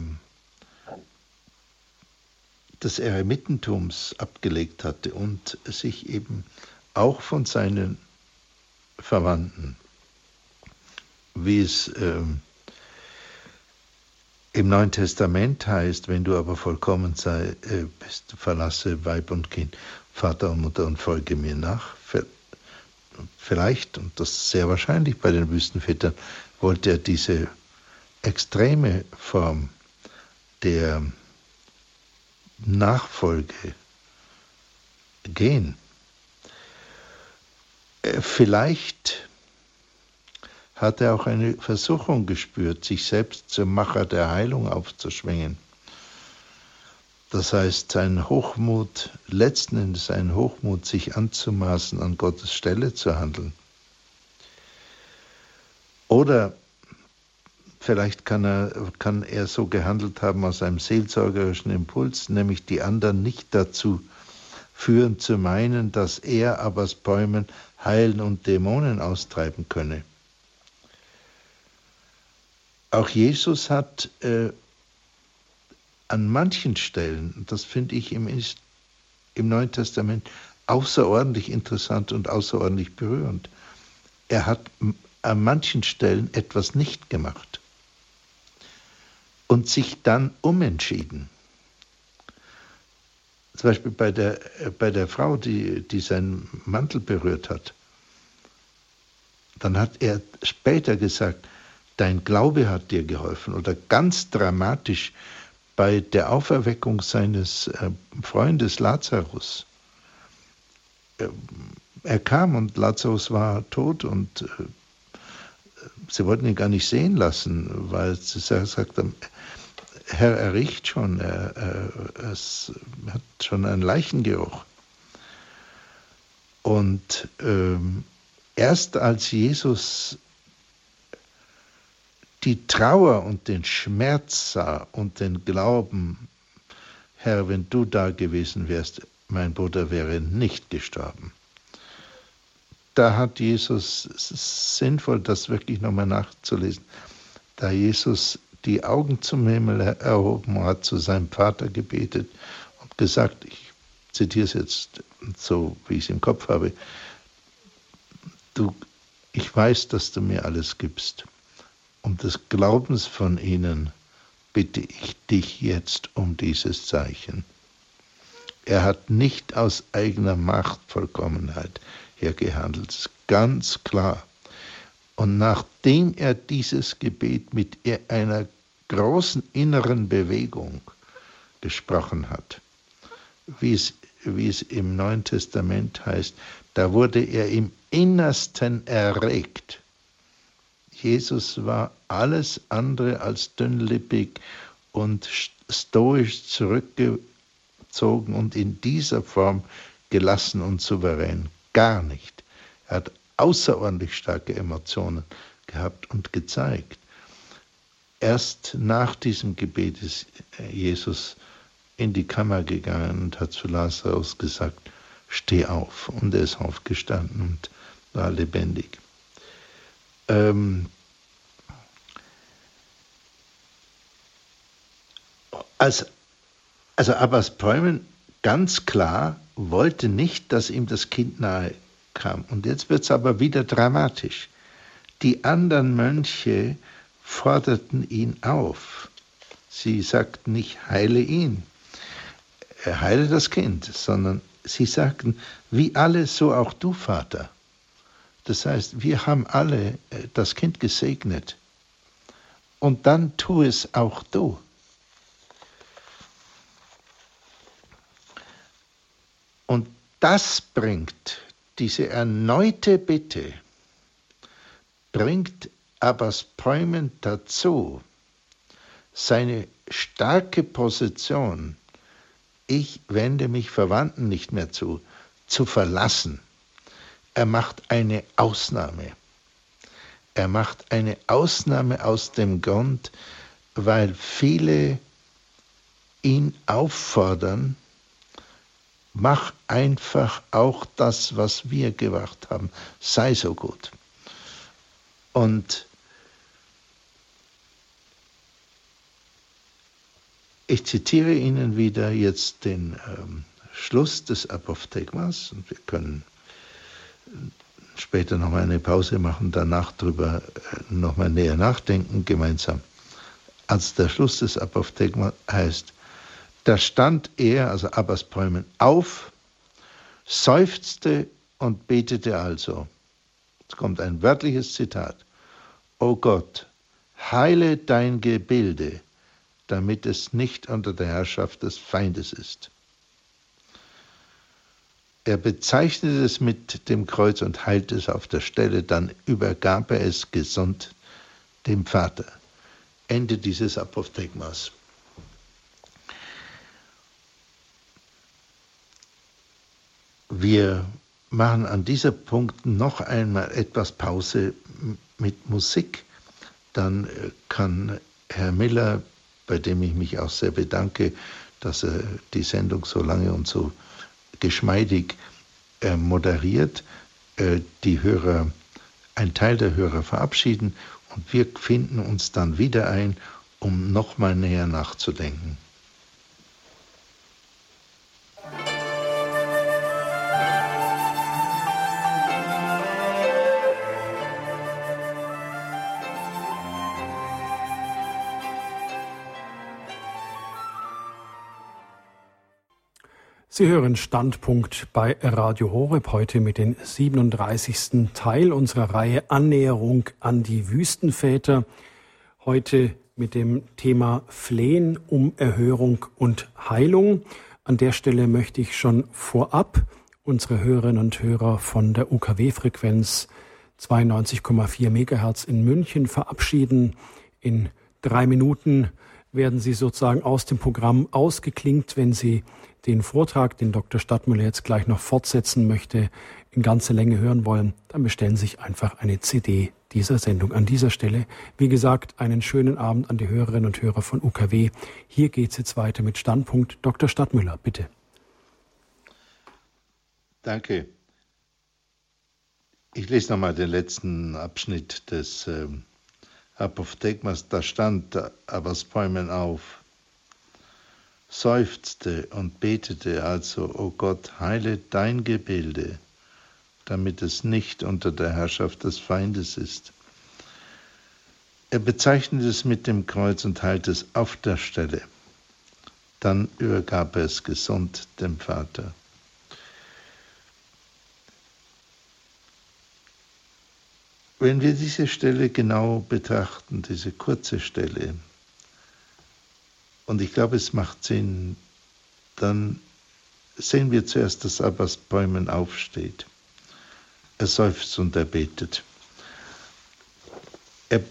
des Eremitentums abgelegt hatte und sich eben auch von seinen Verwandten, wie es äh, im Neuen Testament heißt, wenn du aber vollkommen sei, äh, bist, verlasse Weib und Kind, Vater und Mutter und folge mir nach. Vielleicht, und das ist sehr wahrscheinlich bei den Wüstenvätern, wollte er diese extreme Form der Nachfolge gehen. Äh, vielleicht hat er auch eine Versuchung gespürt, sich selbst zum Macher der Heilung aufzuschwingen. Das heißt, sein Hochmut, letzten Endes sein Hochmut, sich anzumaßen, an Gottes Stelle zu handeln. Oder vielleicht kann er, kann er so gehandelt haben aus einem seelsorgerischen Impuls, nämlich die anderen nicht dazu führen zu meinen, dass er Abbas Bäumen heilen und Dämonen austreiben könne. Auch Jesus hat äh, an manchen Stellen, das finde ich im, im Neuen Testament außerordentlich interessant und außerordentlich berührend, er hat an manchen Stellen etwas nicht gemacht und sich dann umentschieden. Zum Beispiel bei der, bei der Frau, die, die seinen Mantel berührt hat. Dann hat er später gesagt, dein Glaube hat dir geholfen. Oder ganz dramatisch bei der Auferweckung seines äh, Freundes Lazarus. Äh, er kam und Lazarus war tot und äh, sie wollten ihn gar nicht sehen lassen, weil sie gesagt haben, Herr, er riecht schon, er, er, es hat schon einen Leichengeruch. Und ähm, erst als Jesus die Trauer und den Schmerz sah und den Glauben, Herr, wenn du da gewesen wärst, mein Bruder wäre nicht gestorben. Da hat Jesus, es ist sinnvoll, das wirklich nochmal nachzulesen, da Jesus die Augen zum Himmel erhoben hat, zu seinem Vater gebetet und gesagt, ich zitiere es jetzt so, wie ich es im Kopf habe, du, ich weiß, dass du mir alles gibst um des Glaubens von ihnen bitte ich dich jetzt um dieses Zeichen. Er hat nicht aus eigener Machtvollkommenheit her gehandelt, ganz klar. Und nachdem er dieses Gebet mit einer großen inneren Bewegung gesprochen hat, wie es, wie es im Neuen Testament heißt, da wurde er im Innersten erregt Jesus war alles andere als dünnlippig und stoisch zurückgezogen und in dieser Form gelassen und souverän. Gar nicht. Er hat außerordentlich starke Emotionen gehabt und gezeigt. erst nach diesem Gebet ist Jesus in die Kammer gegangen und hat zu Lazarus gesagt, steh auf. Und er ist aufgestanden und war lebendig. Ähm, als, also Abbas Bäumen ganz klar wollte nicht, dass ihm das Kind nahe kam. Und jetzt wird es aber wieder dramatisch. Die anderen Mönche forderten ihn auf. Sie sagten nicht, heile ihn, heile das Kind, sondern sie sagten, wie alle, so auch du, Vater. Das heißt, wir haben alle äh, das Kind gesegnet. Und dann tu es auch du. Und das bringt, diese erneute Bitte, bringt Abbas Päumen dazu, seine starke Position, ich wende mich Verwandten nicht mehr zu, zu verlassen. Er macht eine Ausnahme. Er macht eine Ausnahme aus dem Grund, weil viele ihn auffordern, mach einfach auch das, was wir gemacht haben, sei so gut. Und ich zitiere Ihnen wieder jetzt den ähm, Schluss des Apophthegmas und wir können später nochmal eine Pause machen, danach darüber äh, nochmal näher nachdenken gemeinsam. Als der Schluss des Apophthegmas heißt, da stand er, also Abbas Bäumen, auf, seufzte und betete also. Jetzt kommt ein wörtliches Zitat. O Gott, heile dein Gebilde, damit es nicht unter der Herrschaft des Feindes ist. Er bezeichnete es mit dem Kreuz und heilte es auf der Stelle, dann übergab er es gesund dem Vater. Ende dieses Apophthegmas. Wir machen an dieser Punkt noch einmal etwas Pause mit Musik. Dann äh, kann Herr Miller, bei dem ich mich auch sehr bedanke, dass er die Sendung so lange und so geschmeidig äh, moderiert, äh, die Hörer, ein Teil der Hörer verabschieden und wir finden uns dann wieder ein, um nochmal näher nachzudenken. Sie hören Standpunkt bei Radio Horeb heute mit dem 37. Teil unserer Reihe Annäherung an die Wüstenväter. Heute mit dem Thema Flehen um Erhörung und Heilung. An der Stelle möchte ich schon vorab unsere Hörerinnen und Hörer von der UKW-Frequenz 92,4 Megahertz in München verabschieden. In drei Minuten werden Sie sozusagen aus dem Programm ausgeklingt, wenn Sie den Vortrag, den Dr. Stadtmüller jetzt gleich noch fortsetzen möchte, in ganzer Länge hören wollen, dann bestellen Sie sich einfach eine CD dieser Sendung. An dieser Stelle, wie gesagt, einen schönen Abend an die Hörerinnen und Hörer von UKW. Hier geht es jetzt weiter mit Standpunkt. Dr. Stadtmüller, bitte. Danke. Ich lese nochmal den letzten Abschnitt des äh, Apophthegmas. Da stand Abbas Bäumen auf seufzte und betete also, O Gott, heile dein Gebilde, damit es nicht unter der Herrschaft des Feindes ist. Er bezeichnet es mit dem Kreuz und heilt es auf der Stelle. Dann übergab er es gesund dem Vater. Wenn wir diese Stelle genau betrachten, diese kurze Stelle, und ich glaube, es macht Sinn, dann sehen wir zuerst, dass Abbas Bäumen aufsteht. Er seufzt und er betet. Er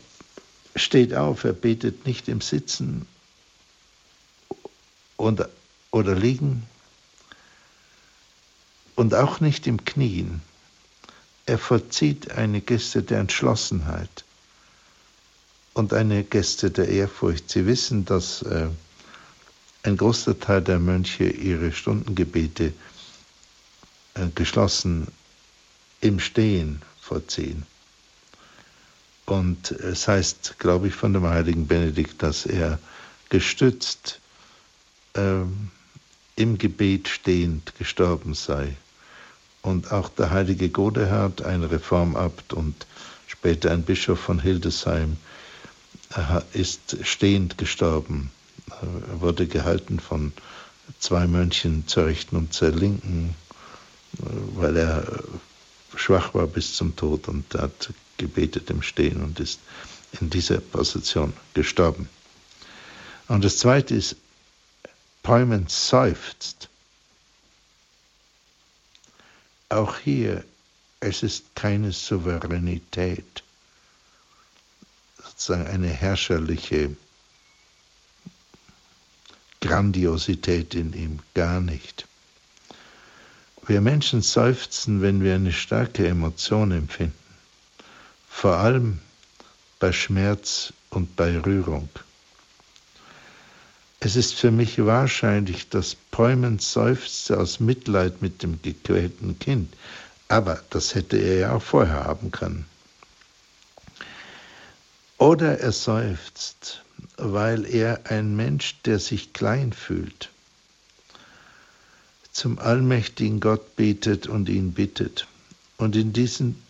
steht auf, er betet nicht im Sitzen und, oder Liegen und auch nicht im Knien. Er vollzieht eine Geste der Entschlossenheit. und eine Geste der Ehrfurcht. Sie wissen, dass äh, ein großer Teil der Mönche ihre Stundengebete äh, geschlossen im Stehen vollziehen. Und es heißt, glaube ich, von dem heiligen Benedikt, dass er gestützt ähm, im Gebet stehend gestorben sei. Und auch der heilige Godehard, ein Reformabt und später ein Bischof von Hildesheim, ist stehend gestorben. Er wurde gehalten von zwei Mönchen zur rechten und zur linken, weil er schwach war bis zum Tod und hat gebetet im Stehen und ist in dieser Position gestorben. Und das Zweite ist, Päumen seufzt. Auch hier, es ist keine Souveränität, sozusagen eine herrscherliche Grandiosität in ihm, gar nicht. Wir Menschen seufzen, wenn wir eine starke Emotion empfinden, vor allem bei Schmerz und bei Rührung. Es ist für mich wahrscheinlich, dass Päumen seufzte aus Mitleid mit dem gequälten Kind, aber das hätte er ja auch vorher haben können. Oder er seufzt, weil er ein Mensch, der sich klein fühlt, zum allmächtigen Gott betet und ihn bittet. Und in diesen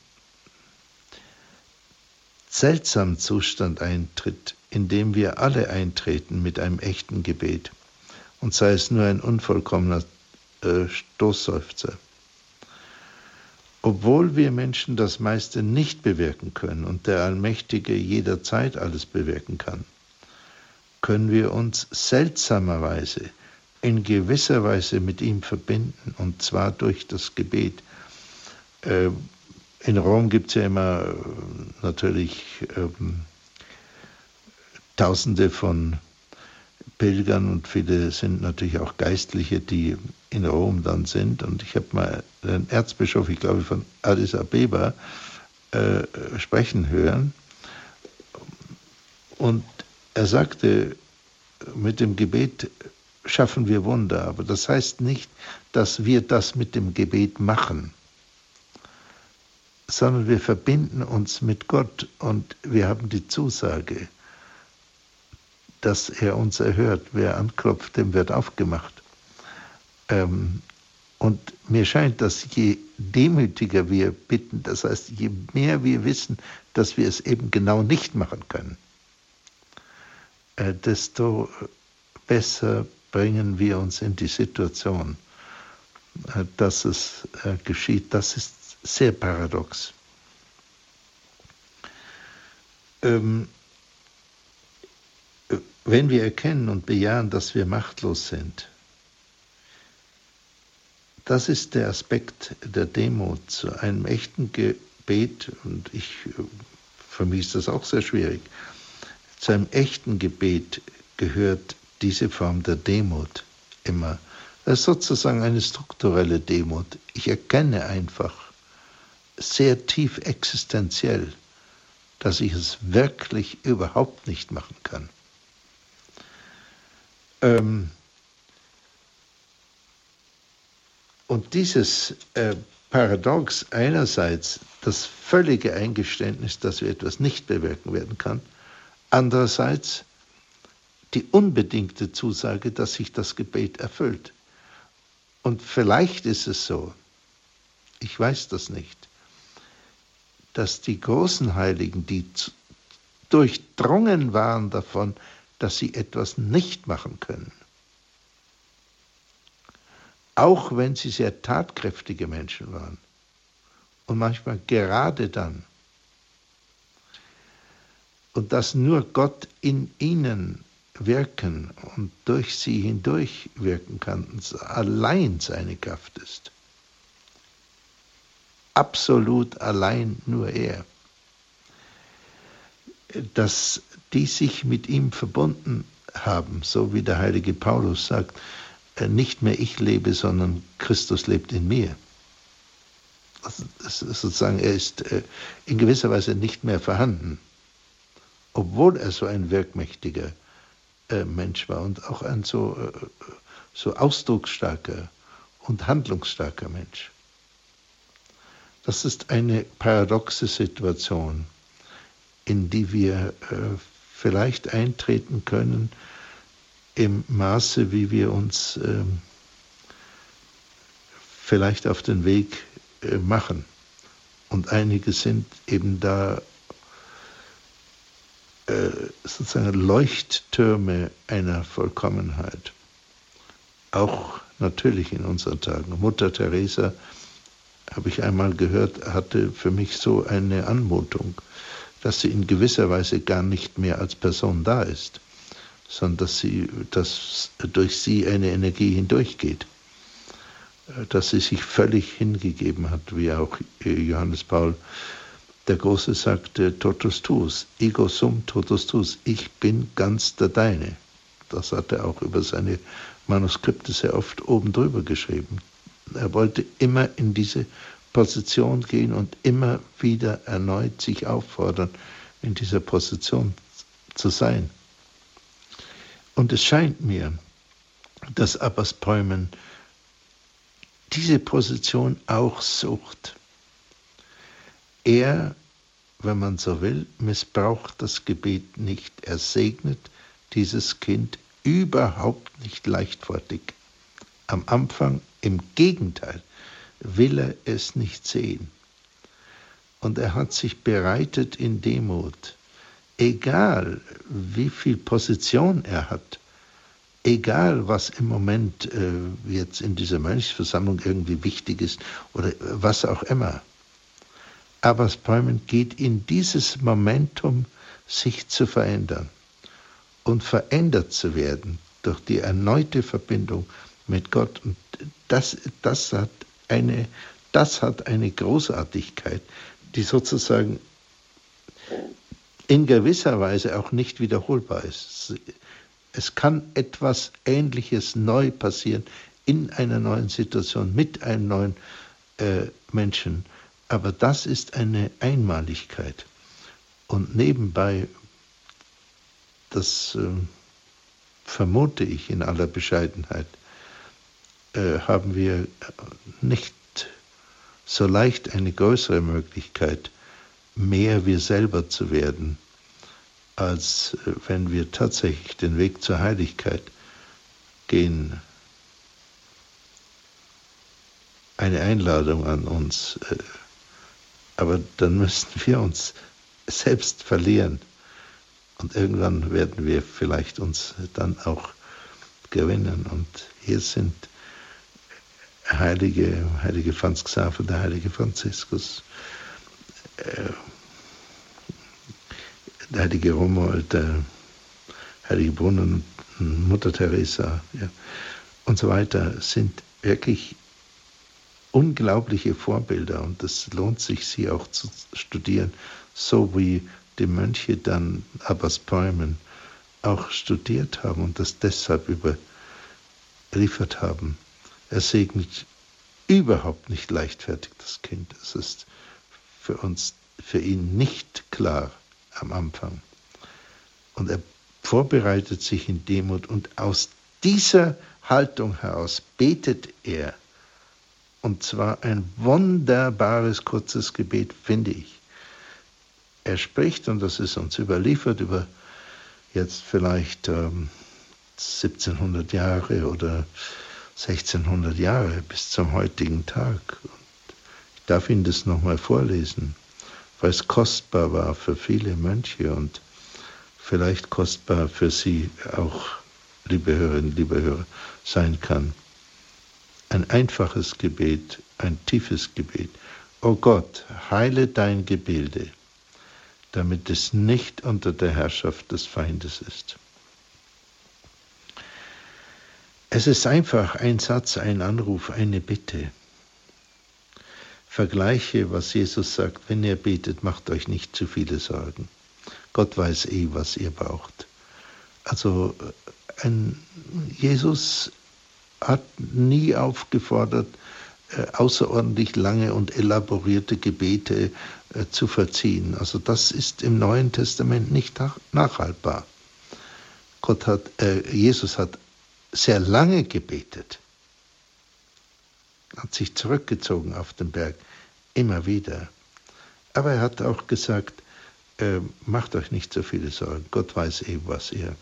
seltsamen Zustand eintritt, in dem wir alle eintreten mit einem echten Gebet, und sei es nur ein unvollkommener äh, Stoßseufzer. Obwohl wir Menschen das meiste nicht bewirken können und der Allmächtige jederzeit alles bewirken kann, können wir uns seltsamerweise in gewisser Weise mit ihm verbinden, und zwar durch das Gebet. Äh, in Rom gibt es ja immer äh, natürlich ähm, Tausende von Pilgern und viele sind natürlich auch Geistliche, die in Rom dann sind. Und ich habe mal den Erzbischof, ich glaube von Addis Abeba, äh, sprechen hören. Und er sagte, mit dem Gebet schaffen wir Wunder. Aber das heißt nicht, dass wir das mit dem Gebet machen, sondern wir verbinden uns mit Gott und wir haben die Zusage, dass er uns erhört. Wer anklopft, dem wird aufgemacht. Ähm, und mir scheint, dass je demütiger wir bitten, das heißt, je mehr wir wissen, dass wir es eben genau nicht machen können, desto besser bringen wir uns in die Situation, äh, dass es äh, geschieht. Das ist sehr paradox. Ähm, wenn wir erkennen und bejahen, dass wir machtlos sind, das ist der Aspekt der Demut zu einem echten Gebet, und ich, für mich ist das auch sehr schwierig, zu einem echten Gebet gehört diese Form der Demut immer. Das ist sozusagen eine strukturelle Demut. Ich erkenne einfach sehr tief existenziell, dass ich es wirklich überhaupt nicht machen kann. Ähm und dieses äh, Paradox einerseits das völlige Eingeständnis, dass wir etwas nicht bewirken werden kann, andererseits die unbedingte Zusage, dass sich das Gebet erfüllt. Und vielleicht ist es so, ich weiß das nicht, dass die großen Heiligen, die durchdrungen waren davon, dass sie etwas nicht machen können, auch wenn sie sehr tatkräftige Menschen waren und manchmal gerade dann, und dass nur Gott in ihnen wirken und durch sie hindurch wirken kann, und allein seine Kraft ist. Absolut allein nur er. Dass die sich mit ihm verbunden haben, so wie der heilige Paulus sagt, äh, nicht mehr ich lebe, sondern Christus lebt in mir. Also sozusagen, er ist äh, in gewisser Weise nicht mehr vorhanden obwohl er so ein wirkmächtiger äh, Mensch war und auch ein so, äh, so ausdrucksstarker und handlungsstarker Mensch. Das ist eine paradoxe Situation, in die wir äh, vielleicht eintreten können im Maße, wie wir uns äh, vielleicht auf den Weg äh, machen. Und einige sind eben da sozusagen Leuchttürme einer Vollkommenheit. Auch natürlich in unseren Tagen. Mutter Teresa, habe ich einmal gehört, hatte für mich so eine Anmutung, dass sie in gewisser Weise gar nicht mehr als Person da ist, sondern dass, sie, dass durch sie eine Energie hindurchgeht, dass sie sich völlig hingegeben hat, wie auch Johannes Paul der Große sagte, totus tuus, ego sum totus tuus, ich bin ganz der Deine. Das hat er auch über seine Manuskripte sehr oft oben drüber geschrieben. Er wollte immer in diese Position gehen und immer wieder erneut sich auffordern, in dieser Position zu sein. Und es scheint mir, dass Abbas Bäumen diese Position auch sucht. Er, wenn man so will, missbraucht das Gebet nicht. Er segnet dieses Kind überhaupt nicht leichtfertig. Am Anfang im Gegenteil will er es nicht sehen. Und er hat sich bereitet in Demut, egal wie viel Position er hat, egal was im Moment äh, jetzt in dieser Mönchsversammlung irgendwie wichtig ist oder was auch immer. Aber Bäumen geht in dieses Momentum, sich zu verändern und verändert zu werden durch die erneute Verbindung mit Gott. Und das, das, hat eine, das hat eine Großartigkeit, die sozusagen in gewisser Weise auch nicht wiederholbar ist. Es kann etwas Ähnliches neu passieren in einer neuen Situation mit einem neuen äh, Menschen. Aber das ist eine Einmaligkeit. Und nebenbei, das äh, vermute ich in aller Bescheidenheit, äh, haben wir nicht so leicht eine größere Möglichkeit, mehr wir selber zu werden, als äh, wenn wir tatsächlich den Weg zur Heiligkeit gehen. Eine Einladung an uns. Äh, aber dann müssten wir uns selbst verlieren. Und irgendwann werden wir vielleicht uns dann auch gewinnen. Und hier sind Heilige, Heilige Franz Xaver, der Heilige Franziskus, äh, der Heilige Romuald, der Heilige Brunnen, Mutter Teresa ja, und so weiter sind wirklich unglaubliche Vorbilder und es lohnt sich, sie auch zu studieren, so wie die Mönche dann Abbas Bäumen auch studiert haben und das deshalb überliefert haben. Er segnet überhaupt nicht leichtfertig das Kind. Es ist für uns, für ihn nicht klar am Anfang. Und er vorbereitet sich in Demut und aus dieser Haltung heraus betet er und zwar ein wunderbares kurzes Gebet, finde ich. Er spricht, und das ist uns überliefert, über jetzt vielleicht ähm, 1700 Jahre oder 1600 Jahre bis zum heutigen Tag. Und ich darf Ihnen das nochmal vorlesen, weil es kostbar war für viele Mönche und vielleicht kostbar für Sie auch, liebe Hörerinnen, liebe Hörer, sein kann ein einfaches Gebet, ein tiefes Gebet. O Gott, heile dein Gebilde, damit es nicht unter der Herrschaft des Feindes ist. Es ist einfach ein Satz, ein Anruf, eine Bitte. Vergleiche, was Jesus sagt, wenn ihr betet, macht euch nicht zu viele Sorgen. Gott weiß eh, was ihr braucht. Also ein, Jesus hat nie aufgefordert, äh, außerordentlich lange und elaborierte Gebete äh, zu verziehen. Also das ist im Neuen Testament nicht nach, nachhaltbar. Gott hat, äh, Jesus hat sehr lange gebetet, hat sich zurückgezogen auf den Berg, immer wieder. Aber er hat auch gesagt, äh, macht euch nicht so viele Sorgen, Gott weiß eh, was ihr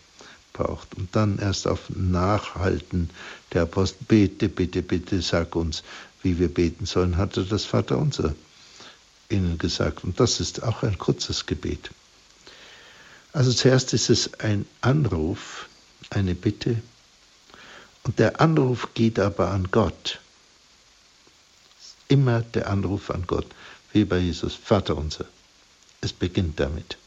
braucht. Und dann erst auf Nachhalten der Apostel, bete, bitte, bitte, sag uns, wie wir beten sollen, hatte das Vaterunser ihnen gesagt. Und das ist auch ein kurzes Gebet. Also zuerst ist es ein Anruf, eine Bitte. Und der Anruf geht aber an Gott. Immer der Anruf an Gott, wie bei Jesus, Vater unser. Es beginnt damit.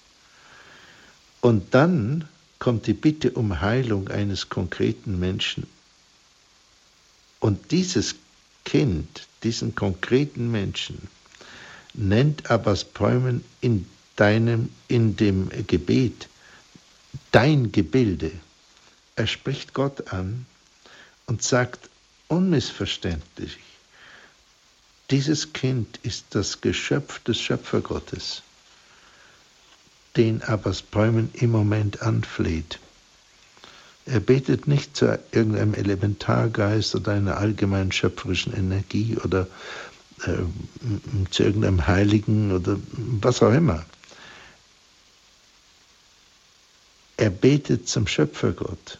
Und dann kommt die Bitte um Heilung eines konkreten Menschen. Und dieses Kind, diesen konkreten Menschen, nennt Abbas Bäumen in deinem, in dem Gebet dein Gebilde. Er spricht Gott an und sagt unmissverständlich, dieses Kind ist das Geschöpf des Schöpfergottes den Abbas Bäumen im Moment anfleht. Er betet nicht zu irgendeinem Elementargeist oder einer allgemeinen schöpferischen Energie oder äh, zu irgendeinem Heiligen oder was auch immer. Er betet zum Schöpfergott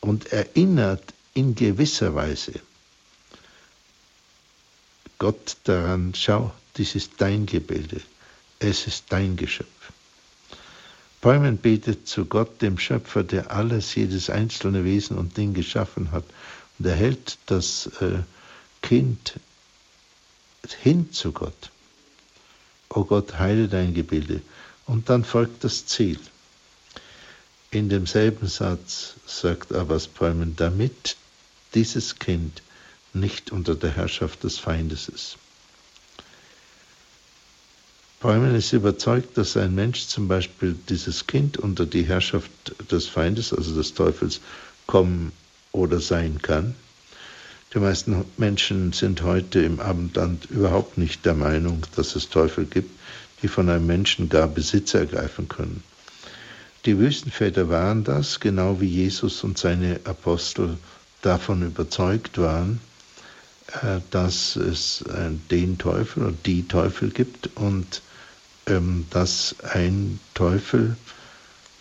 und erinnert in gewisser Weise Gott daran, schau, dies ist dein Gebilde, es ist dein Geschöpf. Bäumen betet zu Gott, dem Schöpfer, der alles, jedes einzelne Wesen und Ding geschaffen hat. Und er hält das äh, Kind hin zu Gott. O Gott, heile dein Gebilde. Und dann folgt das Ziel. In demselben Satz sagt Abbas Bäumen, damit dieses Kind nicht unter der Herrschaft des Feindes ist. Bäumen ist überzeugt, dass ein Mensch zum Beispiel dieses Kind unter die Herrschaft des Feindes, also des Teufels, kommen oder sein kann. Die meisten Menschen sind heute im Abendland überhaupt nicht der Meinung, dass es Teufel gibt, die von einem Menschen gar Besitz ergreifen können. Die Wüstenväter waren das, genau wie Jesus und seine Apostel davon überzeugt waren, äh, dass es äh, den Teufel und die Teufel gibt und dass ein Teufel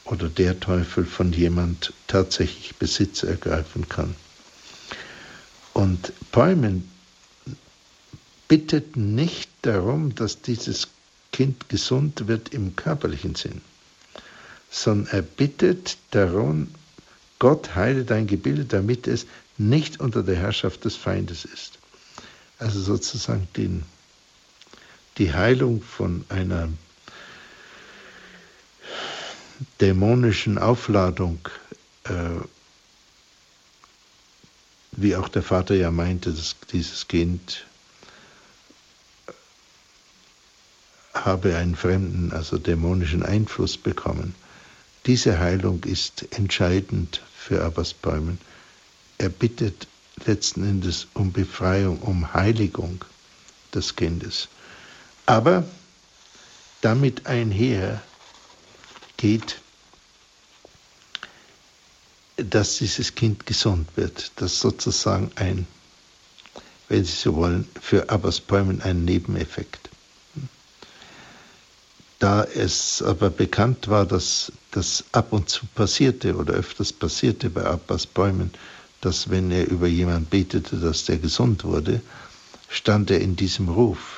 oder der Teufel von jemand tatsächlich Besitz ergreifen kann. Und Bäumen bittet nicht darum, dass dieses Kind gesund wird im körperlichen Sinn, sondern er bittet darum, Gott heile dein Gebilde, damit es nicht unter der Herrschaft des Feindes ist. Also sozusagen den die Heilung von einer dämonischen Aufladung, äh, wie auch der Vater ja meinte, dass dieses Kind habe einen fremden, also dämonischen Einfluss bekommen. Diese Heilung ist entscheidend für Abbas Bäumen. Er bittet letzten Endes um Befreiung, um Heiligung des Kindes. Aber damit einher geht, dass dieses Kind gesund wird, dass sozusagen ein, wenn Sie so wollen, für Abbas Bäumen ein Nebeneffekt. Da es aber bekannt war, dass das ab und zu passierte oder öfters passierte bei Abbas Bäumen, dass wenn er über jemanden betete, dass der gesund wurde, stand er in diesem Ruf.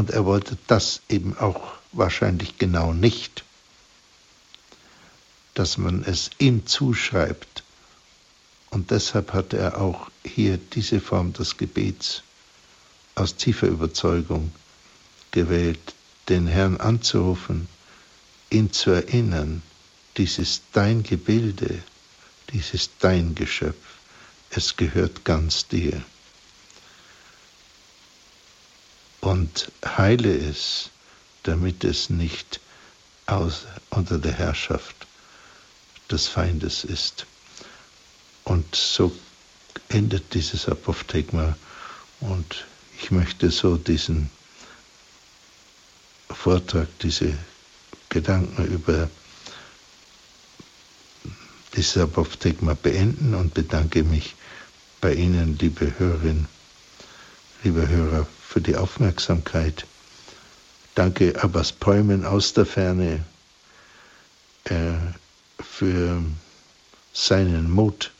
Und er wollte das eben auch wahrscheinlich genau nicht, dass man es ihm zuschreibt. Und deshalb hat er auch hier diese Form des Gebets aus tiefer Überzeugung gewählt, den Herrn anzurufen, ihn zu erinnern, dies ist dein Gebilde, dies ist dein Geschöpf, es gehört ganz dir. Und heile es, damit es nicht aus, unter der Herrschaft des Feindes ist. Und so endet dieses Apophthegma und ich möchte so diesen Vortrag, diese Gedanken über dieses Apophthegma beenden und bedanke mich bei Ihnen, liebe Hörerinnen, liebe Hörer, für die Aufmerksamkeit. Danke Abbas Päumen aus der Ferne äh, für seinen Mut,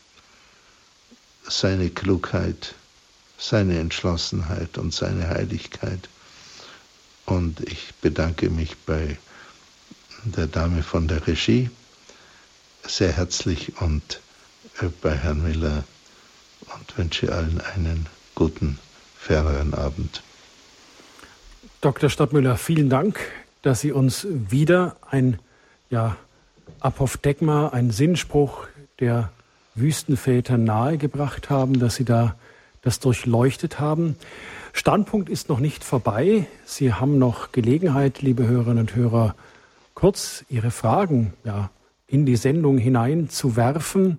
seine Klugheit, seine Entschlossenheit und seine Heiligkeit. Und ich bedanke mich bei der Dame von der Regie sehr herzlich und äh, bei Herrn Miller und wünsche allen einen guten, ferneren Abend. Dr. Stadtmüller, vielen Dank, dass Sie uns wieder ein ja, Apophthegma, ein Sinnspruch der Wüstenväter nahegebracht haben, dass Sie da das durchleuchtet haben. Standpunkt ist noch nicht vorbei. Sie haben noch Gelegenheit, liebe Hörerinnen und Hörer, kurz Ihre Fragen ja, in die Sendung hineinzuwerfen.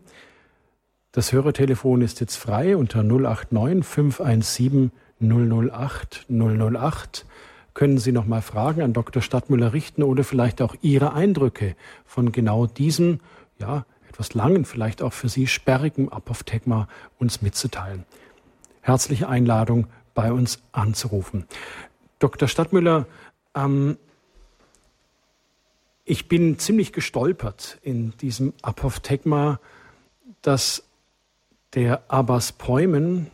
Das Hörertelefon ist jetzt frei unter 089 517 008 008. Können Sie noch mal Fragen an Dr. Stadtmüller richten oder vielleicht auch Ihre Eindrücke von genau diesem, ja, etwas langen, vielleicht auch für Sie sperrigen Apophthegma uns mitzuteilen. Herzliche Einladung, bei uns anzurufen. Dr. Stadtmüller, ähm, ich bin ziemlich gestolpert in diesem Apophthegma, dass der Abbas Päumen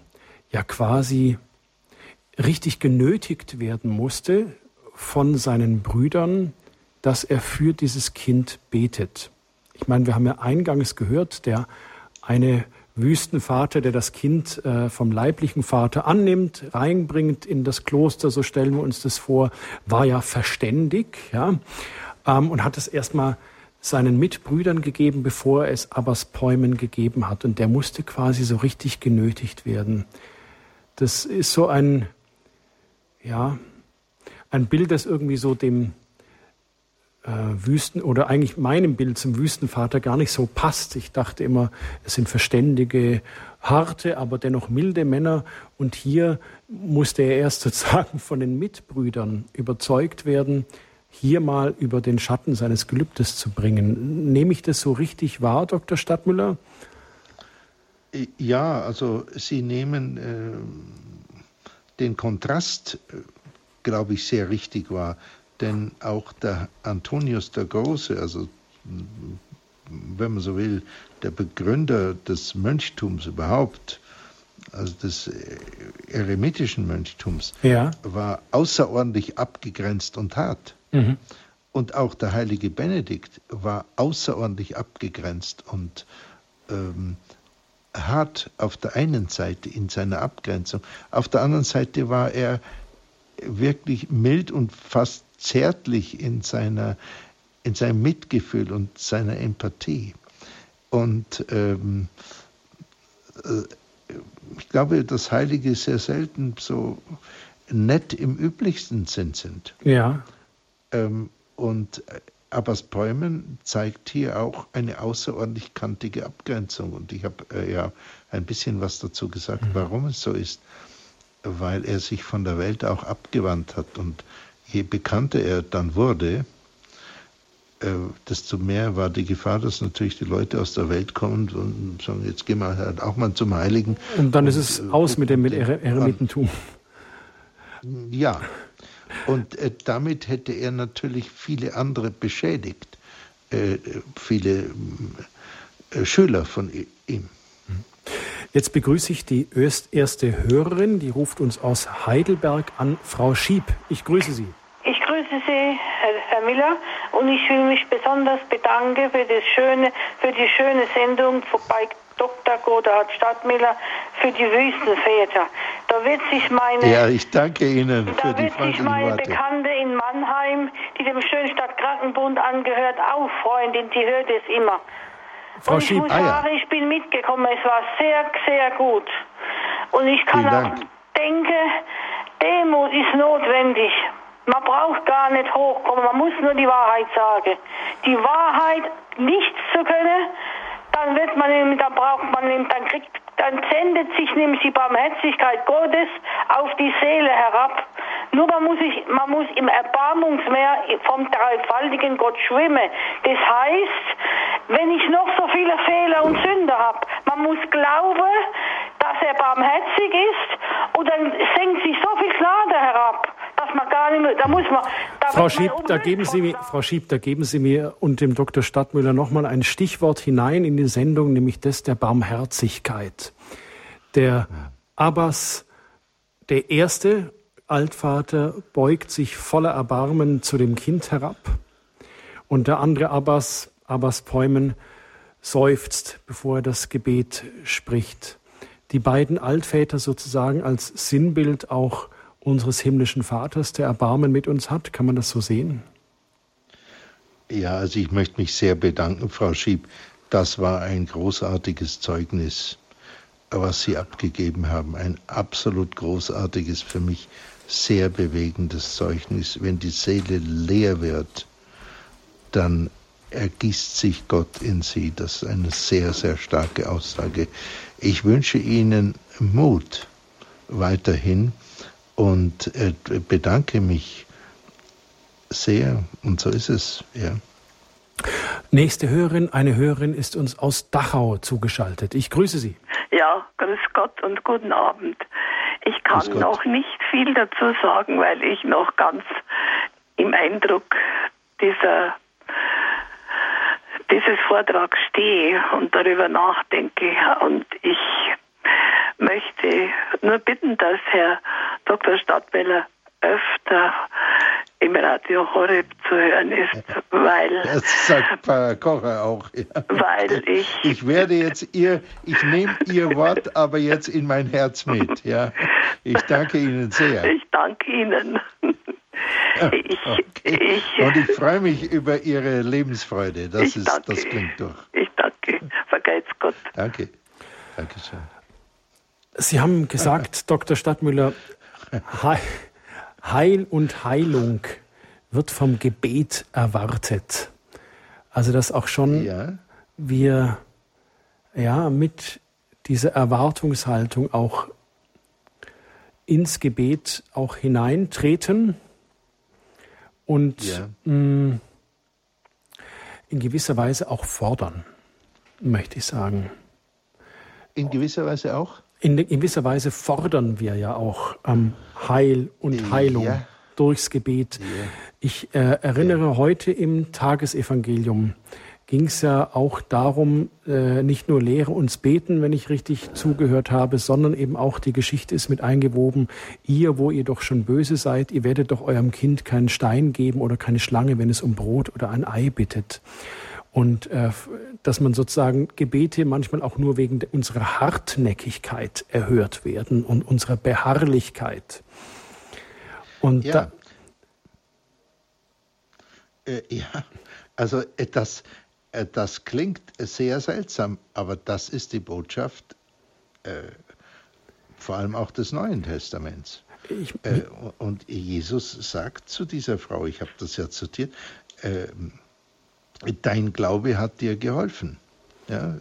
ja quasi richtig genötigt werden musste von seinen Brüdern, dass er für dieses Kind betet. Ich meine, wir haben ja eingangs gehört, der eine Wüstenvater, der das Kind äh, vom leiblichen Vater annimmt, reinbringt in das Kloster, so stellen wir uns das vor, war ja verständig, ja, ähm, und hat es erstmal seinen Mitbrüdern gegeben, bevor es Abbas Päumen gegeben hat. Und der musste quasi so richtig genötigt werden. Das ist so ein, ja, ein Bild, das irgendwie so dem, äh, Wüsten oder eigentlich meinem Bild zum Wüstenvater gar nicht so passt. Ich dachte immer, es sind verständige, harte, aber dennoch milde Männer. Und hier musste er erst sozusagen von den Mitbrüdern überzeugt werden, hier mal über den Schatten seines Gelübdes zu bringen. Nehme ich das so richtig wahr, Dr. Stadtmüller? Ja, also Sie nehmen äh, den Kontrast, äh, glaube ich, sehr richtig wahr. Denn auch der Antonius der Große, also wenn man so will, der Begründer des Mönchtums überhaupt, also des eremitischen Mönchtums, ja. war außerordentlich abgegrenzt und hart. Mhm. Und auch der heilige Benedikt war außerordentlich abgegrenzt und ähm, hart auf der einen Seite in seiner Abgrenzung. Auf der anderen Seite war er wirklich mild und fast zärtlich in, seiner, in seinem Mitgefühl und seiner Empathie. Und ähm, äh, ich glaube, dass Heilige sehr selten so nett im üblichsten Sinn sind. Ja. Ähm, und Abbas Bäumen zeigt hier auch eine außerordentlich kantige Abgrenzung. Und ich habe äh, ja ein bisschen was dazu gesagt, mhm. warum es so ist. Weil er sich von der Welt auch abgewandt hat und je bekannter er dann wurde, äh, desto mehr war die Gefahr, dass natürlich die Leute aus der Welt kommen und sagen, jetzt gehen wir halt auch mal zum Heiligen. Und dann ist es und, äh, aus mit dem mit Eremitentum. Ja, und äh, damit hätte er natürlich viele andere beschädigt, äh, viele äh, Schüler von ihm. Jetzt begrüße ich die erste Hörerin, die ruft uns aus Heidelberg an, Frau Schieb. Ich grüße Sie. Miller, und ich will mich besonders bedanken für, das schöne, für die schöne Sendung bei Dr. Godard Stadtmiller für die Wüstenväter. Da wird sich meine Ja, ich danke Ihnen für die Da wird sich meine Worte. Bekannte in Mannheim, die dem Schönstadt Krankenbund angehört, auch Freundin, die hört es immer. Frau und ich Schieb, muss ah, sagen, ich bin mitgekommen. Es war sehr, sehr gut. Und ich kann auch denken, Demut ist notwendig. Man braucht gar nicht hochkommen, man muss nur die Wahrheit sagen. Die Wahrheit nichts zu können, dann wird man, dann braucht man, dann kriegt, dann sendet sich nämlich die Barmherzigkeit Gottes auf die Seele herab. Nur man muss, sich, man muss im Erbarmungsmeer vom dreifaltigen Gott schwimmen. Das heißt, wenn ich noch so viele Fehler und Sünder habe, man muss glauben, dass er barmherzig ist und dann senkt sich so viel Gnade herab, dass man gar nicht mehr, da muss man... Da Frau, Schieb, da geben Sie mir, Frau Schieb, da geben Sie mir und dem Dr. Stadtmüller nochmal ein Stichwort hinein in die Sendung, nämlich das der Barmherzigkeit. Der Abbas, der erste Altvater, beugt sich voller Erbarmen zu dem Kind herab und der andere Abbas, Abbas Päumen, seufzt, bevor er das Gebet spricht die beiden Altväter sozusagen als Sinnbild auch unseres himmlischen Vaters, der Erbarmen mit uns hat. Kann man das so sehen? Ja, also ich möchte mich sehr bedanken, Frau Schieb. Das war ein großartiges Zeugnis, was Sie abgegeben haben. Ein absolut großartiges, für mich sehr bewegendes Zeugnis. Wenn die Seele leer wird, dann ergießt sich Gott in sie. Das ist eine sehr, sehr starke Aussage. Ich wünsche Ihnen Mut weiterhin und äh, bedanke mich sehr. Und so ist es, ja. Nächste Hörerin, eine Hörerin ist uns aus Dachau zugeschaltet. Ich grüße Sie. Ja, grüß Gott und guten Abend. Ich kann noch nicht viel dazu sagen, weil ich noch ganz im Eindruck dieser dieses Vortrags stehe und darüber nachdenke. Und ich möchte nur bitten, dass Herr Dr. Stadtweiler öfter im Radio Horeb zu hören ist, weil. Das sagt Pfarrer Kocher auch. Ja. Weil ich. Ich werde jetzt ihr, ich nehme Ihr Wort aber jetzt in mein Herz mit. Ja. Ich danke Ihnen sehr. Ich danke Ihnen. Ich, okay. ich, Und ich freue mich über Ihre Lebensfreude. Das, ist, danke, das klingt durch. Ich danke. Vergeht's Gott. Danke. Dankeschön. Sie haben gesagt, Dr. Stadtmüller, Heil und Heilung wird vom Gebet erwartet. Also dass auch schon ja. wir ja mit dieser Erwartungshaltung auch ins Gebet auch hineintreten und ja. mh, mm, in gewisser Weise auch fordern, möchte ich sagen. In gewisser Weise auch? In, gewisser Weise fordern wir ja auch ähm, Heil und Heilung ja. durchs Gebet. Ja. Ich äh, erinnere heute im Tagesevangelium ging es ja auch darum, äh, nicht nur Lehre uns beten, wenn ich richtig zugehört habe, sondern eben auch die Geschichte ist mit eingewoben, ihr, wo ihr doch schon böse seid, ihr werdet doch eurem Kind keinen Stein geben oder keine Schlange, wenn es um Brot oder ein Ei bittet. Und äh, dass man sozusagen Gebete manchmal auch nur wegen unserer Hartnäckigkeit erhört werden und unserer Beharrlichkeit. Und ja. da, äh, ja, also das, äh, das klingt sehr seltsam, aber das ist die Botschaft äh, vor allem auch des Neuen Testaments. Ich, äh, und Jesus sagt zu dieser Frau, ich habe das ja zitiert, äh, dein Glaube hat dir geholfen. Ja?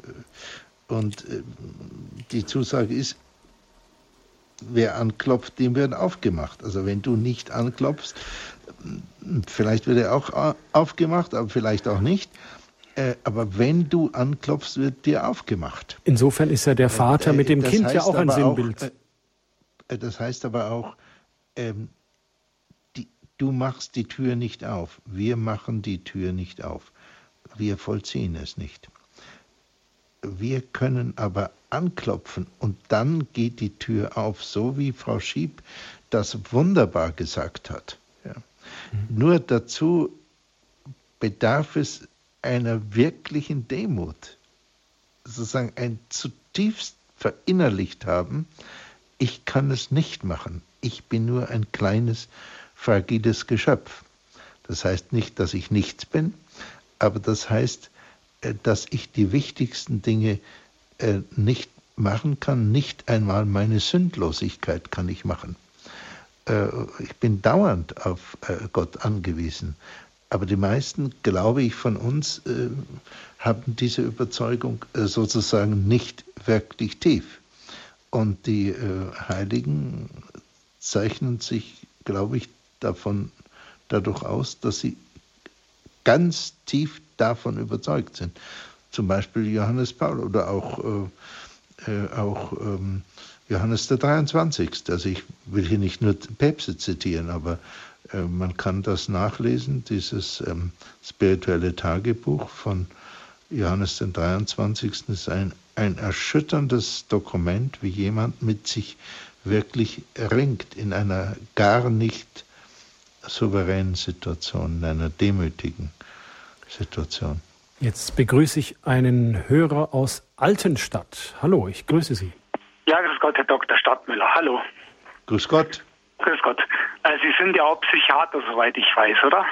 Und äh, die Zusage ist, wer anklopft, dem wird aufgemacht. Also wenn du nicht anklopfst, vielleicht wird er auch aufgemacht, aber vielleicht auch nicht. Äh, aber wenn du anklopfst, wird dir aufgemacht. Insofern ist ja der Vater mit dem das Kind ja auch ein Sinnbild. Auch, äh, äh, das heißt aber auch, ähm, die, du machst die Tür nicht auf. Wir machen die Tür nicht auf. Wir vollziehen es nicht. Wir können aber anklopfen und dann geht die Tür auf, so wie Frau Schieb das wunderbar gesagt hat. Ja. Mhm. Nur dazu bedarf es einer wirklichen Demut, sozusagen ein zutiefst verinnerlicht haben, ich kann es nicht machen, ich bin nur ein kleines, fragiles Geschöpf. Das heißt nicht, dass ich nichts bin, aber das heißt, äh, dass ich die wichtigsten Dinge äh, nicht machen kann, nicht einmal meine Sündlosigkeit kann ich machen. Äh, ich bin dauernd auf Gott angewiesen. Aber die meisten, glaube ich, von uns haben diese Überzeugung sozusagen nicht wirklich tief. Und die Heiligen zeichnen sich, glaube ich, davon, dadurch aus, dass sie ganz tief davon überzeugt sind. Zum Beispiel Johannes Paul oder auch, äh, äh, auch ähm, Johannes der 23. Also ich will hier nicht nur Päpste zitieren, aber äh, man kann das nachlesen, dieses ähm, spirituelle Tagebuch von Johannes den 23. ist ein, ein erschütterndes Dokument, wie jemand mit sich wirklich ringt in einer gar nicht souveränen Situation, in einer demütigen Situation. Jetzt begrüße ich einen Hörer aus Altenstadt. Hallo, ich grüße Sie. Ja, grüß Gott, Herr Dr. Stadtmüller. Hallo. Grüß Gott. Grüß Gott. Äh, Sie sind ja auch Psychiater, soweit ich weiß, oder?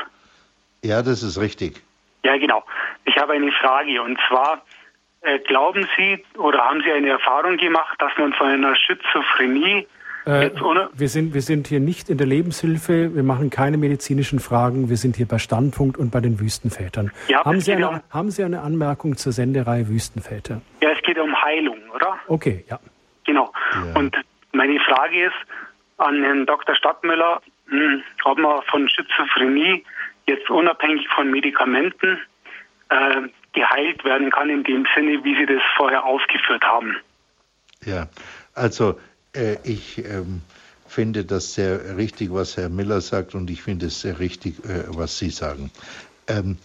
Ja, das ist richtig. Ja, genau. Ich habe eine Frage und zwar, äh, glauben Sie oder haben Sie eine Erfahrung gemacht, dass man von einer Schizophrenie äh, wir, sind, wir sind hier nicht in der Lebenshilfe, wir machen keine medizinischen Fragen, wir sind hier bei Standpunkt und bei den Wüstenvätern. Ja, haben, Sie eine, um, haben Sie eine Anmerkung zur Sendereihe Wüstenväter? Ja, es geht um Heilung, oder? Okay, ja. Genau. Ja. Und meine Frage ist an Herrn Dr. Stadtmüller, hm, ob man von Schizophrenie jetzt unabhängig von Medikamenten äh, geheilt werden kann, in dem Sinne, wie Sie das vorher ausgeführt haben. Ja, also äh, ich ähm, finde das sehr richtig, was Herr Miller sagt, und ich finde es sehr richtig, äh, was Sie sagen. Ähm,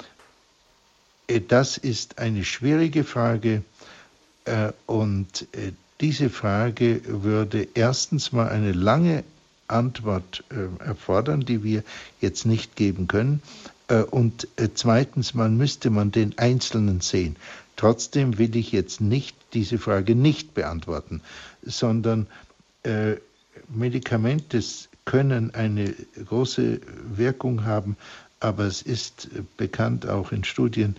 äh, das ist eine schwierige Frage äh, und äh, diese Frage würde erstens mal eine lange Antwort erfordern, die wir jetzt nicht geben können. und zweitens mal müsste man den Einzelnen sehen. Trotzdem will ich jetzt nicht diese Frage nicht beantworten, sondern äh, Medikamente können eine große Wirkung haben, aber es ist bekannt auch in Studien,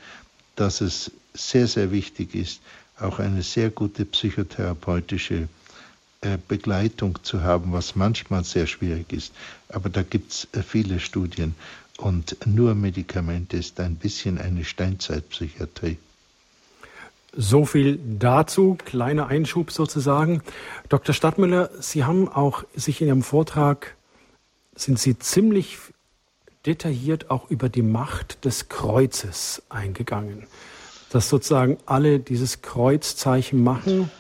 dass es sehr, sehr wichtig ist, auch eine sehr gute psychotherapeutische äh, Begleitung zu haben, was manchmal sehr schwierig ist. Aber da gibt es äh, viele Studien und nur Medikamente ist ein bisschen eine Steinzeitpsychiatrie. So viel dazu, kleiner Einschub sozusagen. Dr. Stadtmüller, Sie haben auch sich in Ihrem Vortrag, sind Sie ziemlich detailliert auch über die Macht des Kreuzes eingegangen. Dass sozusagen alle dieses Kreuzzeichen machen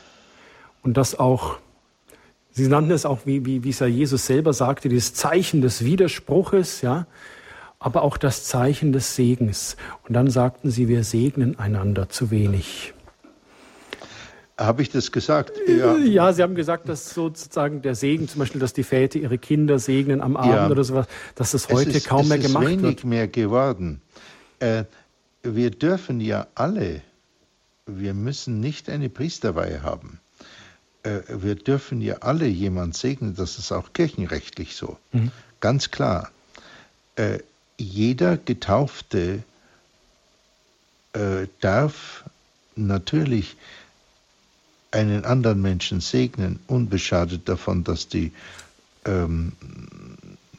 und das auch, Sie nannten es auch, wie, wie, wie es ja Jesus selber sagte, dieses Zeichen des Widerspruches, ja, aber auch das Zeichen des Segens. Und dann sagten sie, wir segnen einander zu wenig. Habe ich das gesagt? Ja. ja. Sie haben gesagt, dass sozusagen der Segen, zum Beispiel, dass die Väter ihre Kinder segnen am Abend ja. oder sowas, dass das heute ist, kaum mehr gemacht wird. Es ist wenig mehr geworden. Äh, wir dürfen ja alle, wir müssen nicht eine Priesterweihe haben. Äh, wir dürfen ja alle jemand segnen, das ist auch kirchenrechtlich so. Mhm. Ganz klar. Äh, jeder Getaufte äh, darf natürlich einen anderen Menschen segnen, unbeschadet davon, dass die ähm,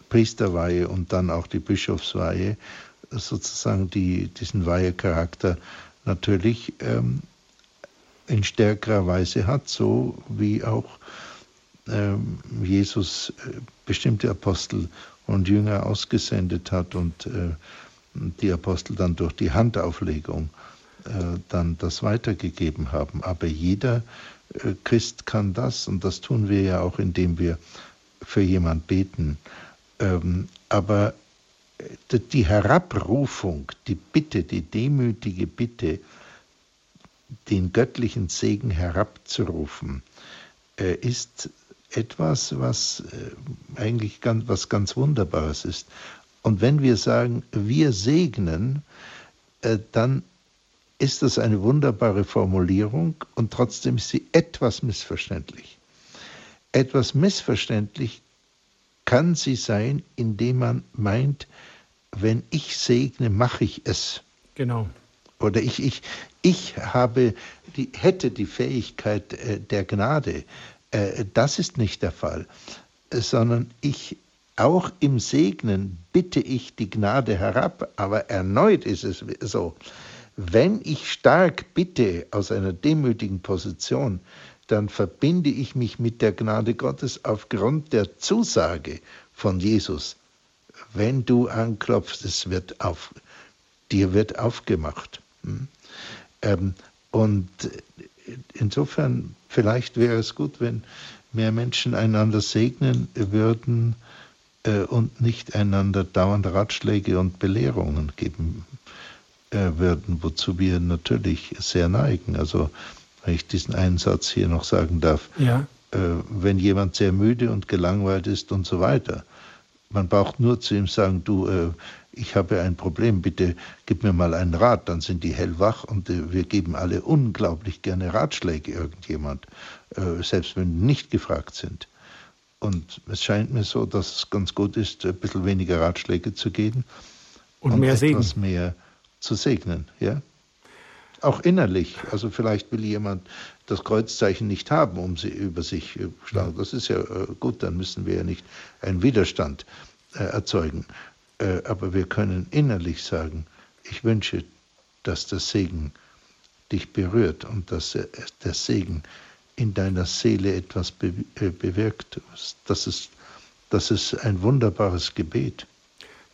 Priesterweihe und dann auch die Bischofsweihe sozusagen die, diesen Weihecharakter natürlich ähm, in stärkerer Weise hat, so wie auch ähm, Jesus äh, bestimmte Apostel und Jünger ausgesendet hat und äh, die Apostel dann durch die Handauflegung dann das weitergegeben haben. Aber jeder äh, Christ kann das und das tun wir ja auch, indem wir für jemand beten. Ähm, aber äh, die Herabrufung, die Bitte, die demütige Bitte, den göttlichen Segen herabzurufen, ist etwas, was eigentlich ganz, was ganz Wunderbares ist. Und wenn wir sagen, wir segnen, dann ist das eine wunderbare Formulierung und trotzdem ist sie etwas missverständlich. Etwas missverständlich kann sie sein, indem man meint, wenn ich segne, mache ich es. Genau. Oder ich, ich, ich habe die, hätte die Fähigkeit äh, der Gnade. Äh, das ist nicht der Fall, sondern ich auch im Segnen bitte ich die Gnade herab, aber erneut ist es so, wenn ich stark bitte aus einer demütigen Position, dann verbinde ich mich mit der Gnade Gottes aufgrund der Zusage von Jesus. Wenn du anklopfst, es wird auf, dir wird aufgemacht. Hm? Ähm, und insofern, vielleicht wäre es gut, wenn mehr Menschen einander segnen würden äh, und nicht einander dauernd Ratschläge und Belehrungen geben äh, würden, wozu wir natürlich sehr neigen. Also wenn ich diesen einen Satz hier noch sagen darf, ja. äh, wenn jemand sehr müde und gelangweilt ist und so weiter, man braucht nur zu ihm sagen, du, äh, ich habe ein Problem, bitte gib mir mal einen Rat, dann sind die hellwach und wir geben alle unglaublich gerne Ratschläge irgendjemand, selbst wenn wir nicht gefragt sind. Und es scheint mir so, dass es ganz gut ist, ein bisschen weniger Ratschläge zu geben und, und mehr etwas Segen. mehr zu segnen, ja. Auch innerlich. Also vielleicht will jemand das Kreuzzeichen nicht haben, um sie über sich äh, schlagen. Das ist ja äh, gut, dann müssen wir ja nicht einen Widerstand äh, erzeugen. Aber wir können innerlich sagen, ich wünsche, dass der Segen dich berührt und dass der Segen in deiner Seele etwas be bewirkt. Das ist, das ist ein wunderbares Gebet.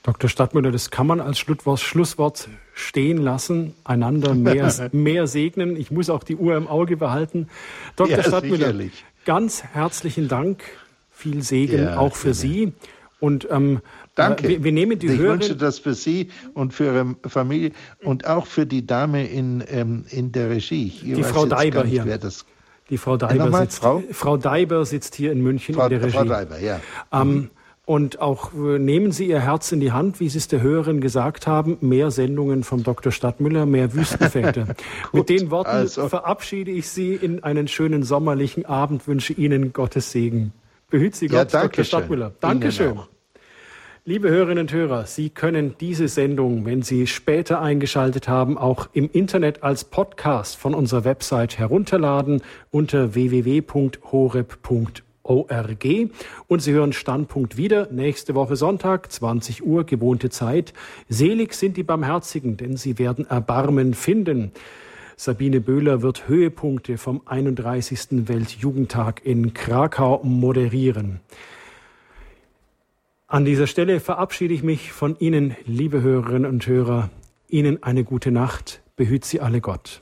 Dr. Stadtmüller, das kann man als Schlusswort stehen lassen, einander mehr, mehr segnen. Ich muss auch die Uhr im Auge behalten. Dr. Ja, Stadtmüller, sicherlich. ganz herzlichen Dank. Viel Segen ja, auch für Sie. Und ähm, Danke. Wir, wir, nehmen die ich Hörerin. wünsche das für Sie und für Ihre Familie und auch für die Dame in, ähm, in der Regie. Ich die Frau Deiber nicht, hier. die Frau Deiber, sitzt, Frau? Frau Deiber sitzt hier in München Frau, in der Regie. Frau Deiber, ja. Ähm, mhm. Und auch äh, nehmen Sie Ihr Herz in die Hand, wie Sie es der Hörerin gesagt haben, mehr Sendungen vom Dr. Stadtmüller, mehr Wüstenväter. Mit den Worten also. verabschiede ich Sie in einen schönen sommerlichen Abend, wünsche Ihnen Gottes Segen. Behüt Sie Gott, ja, Dr. Stadtmüller. Dankeschön. Liebe Hörerinnen und Hörer, Sie können diese Sendung, wenn Sie später eingeschaltet haben, auch im Internet als Podcast von unserer Website herunterladen unter www.horeb.org. Und Sie hören Standpunkt wieder nächste Woche Sonntag, 20 Uhr, gewohnte Zeit. Selig sind die Barmherzigen, denn sie werden Erbarmen finden. Sabine Böhler wird Höhepunkte vom 31. Weltjugendtag in Krakau moderieren. An dieser Stelle verabschiede ich mich von Ihnen, liebe Hörerinnen und Hörer. Ihnen eine gute Nacht. Behüt Sie alle Gott.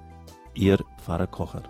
Ihr Pfarrer Kocher.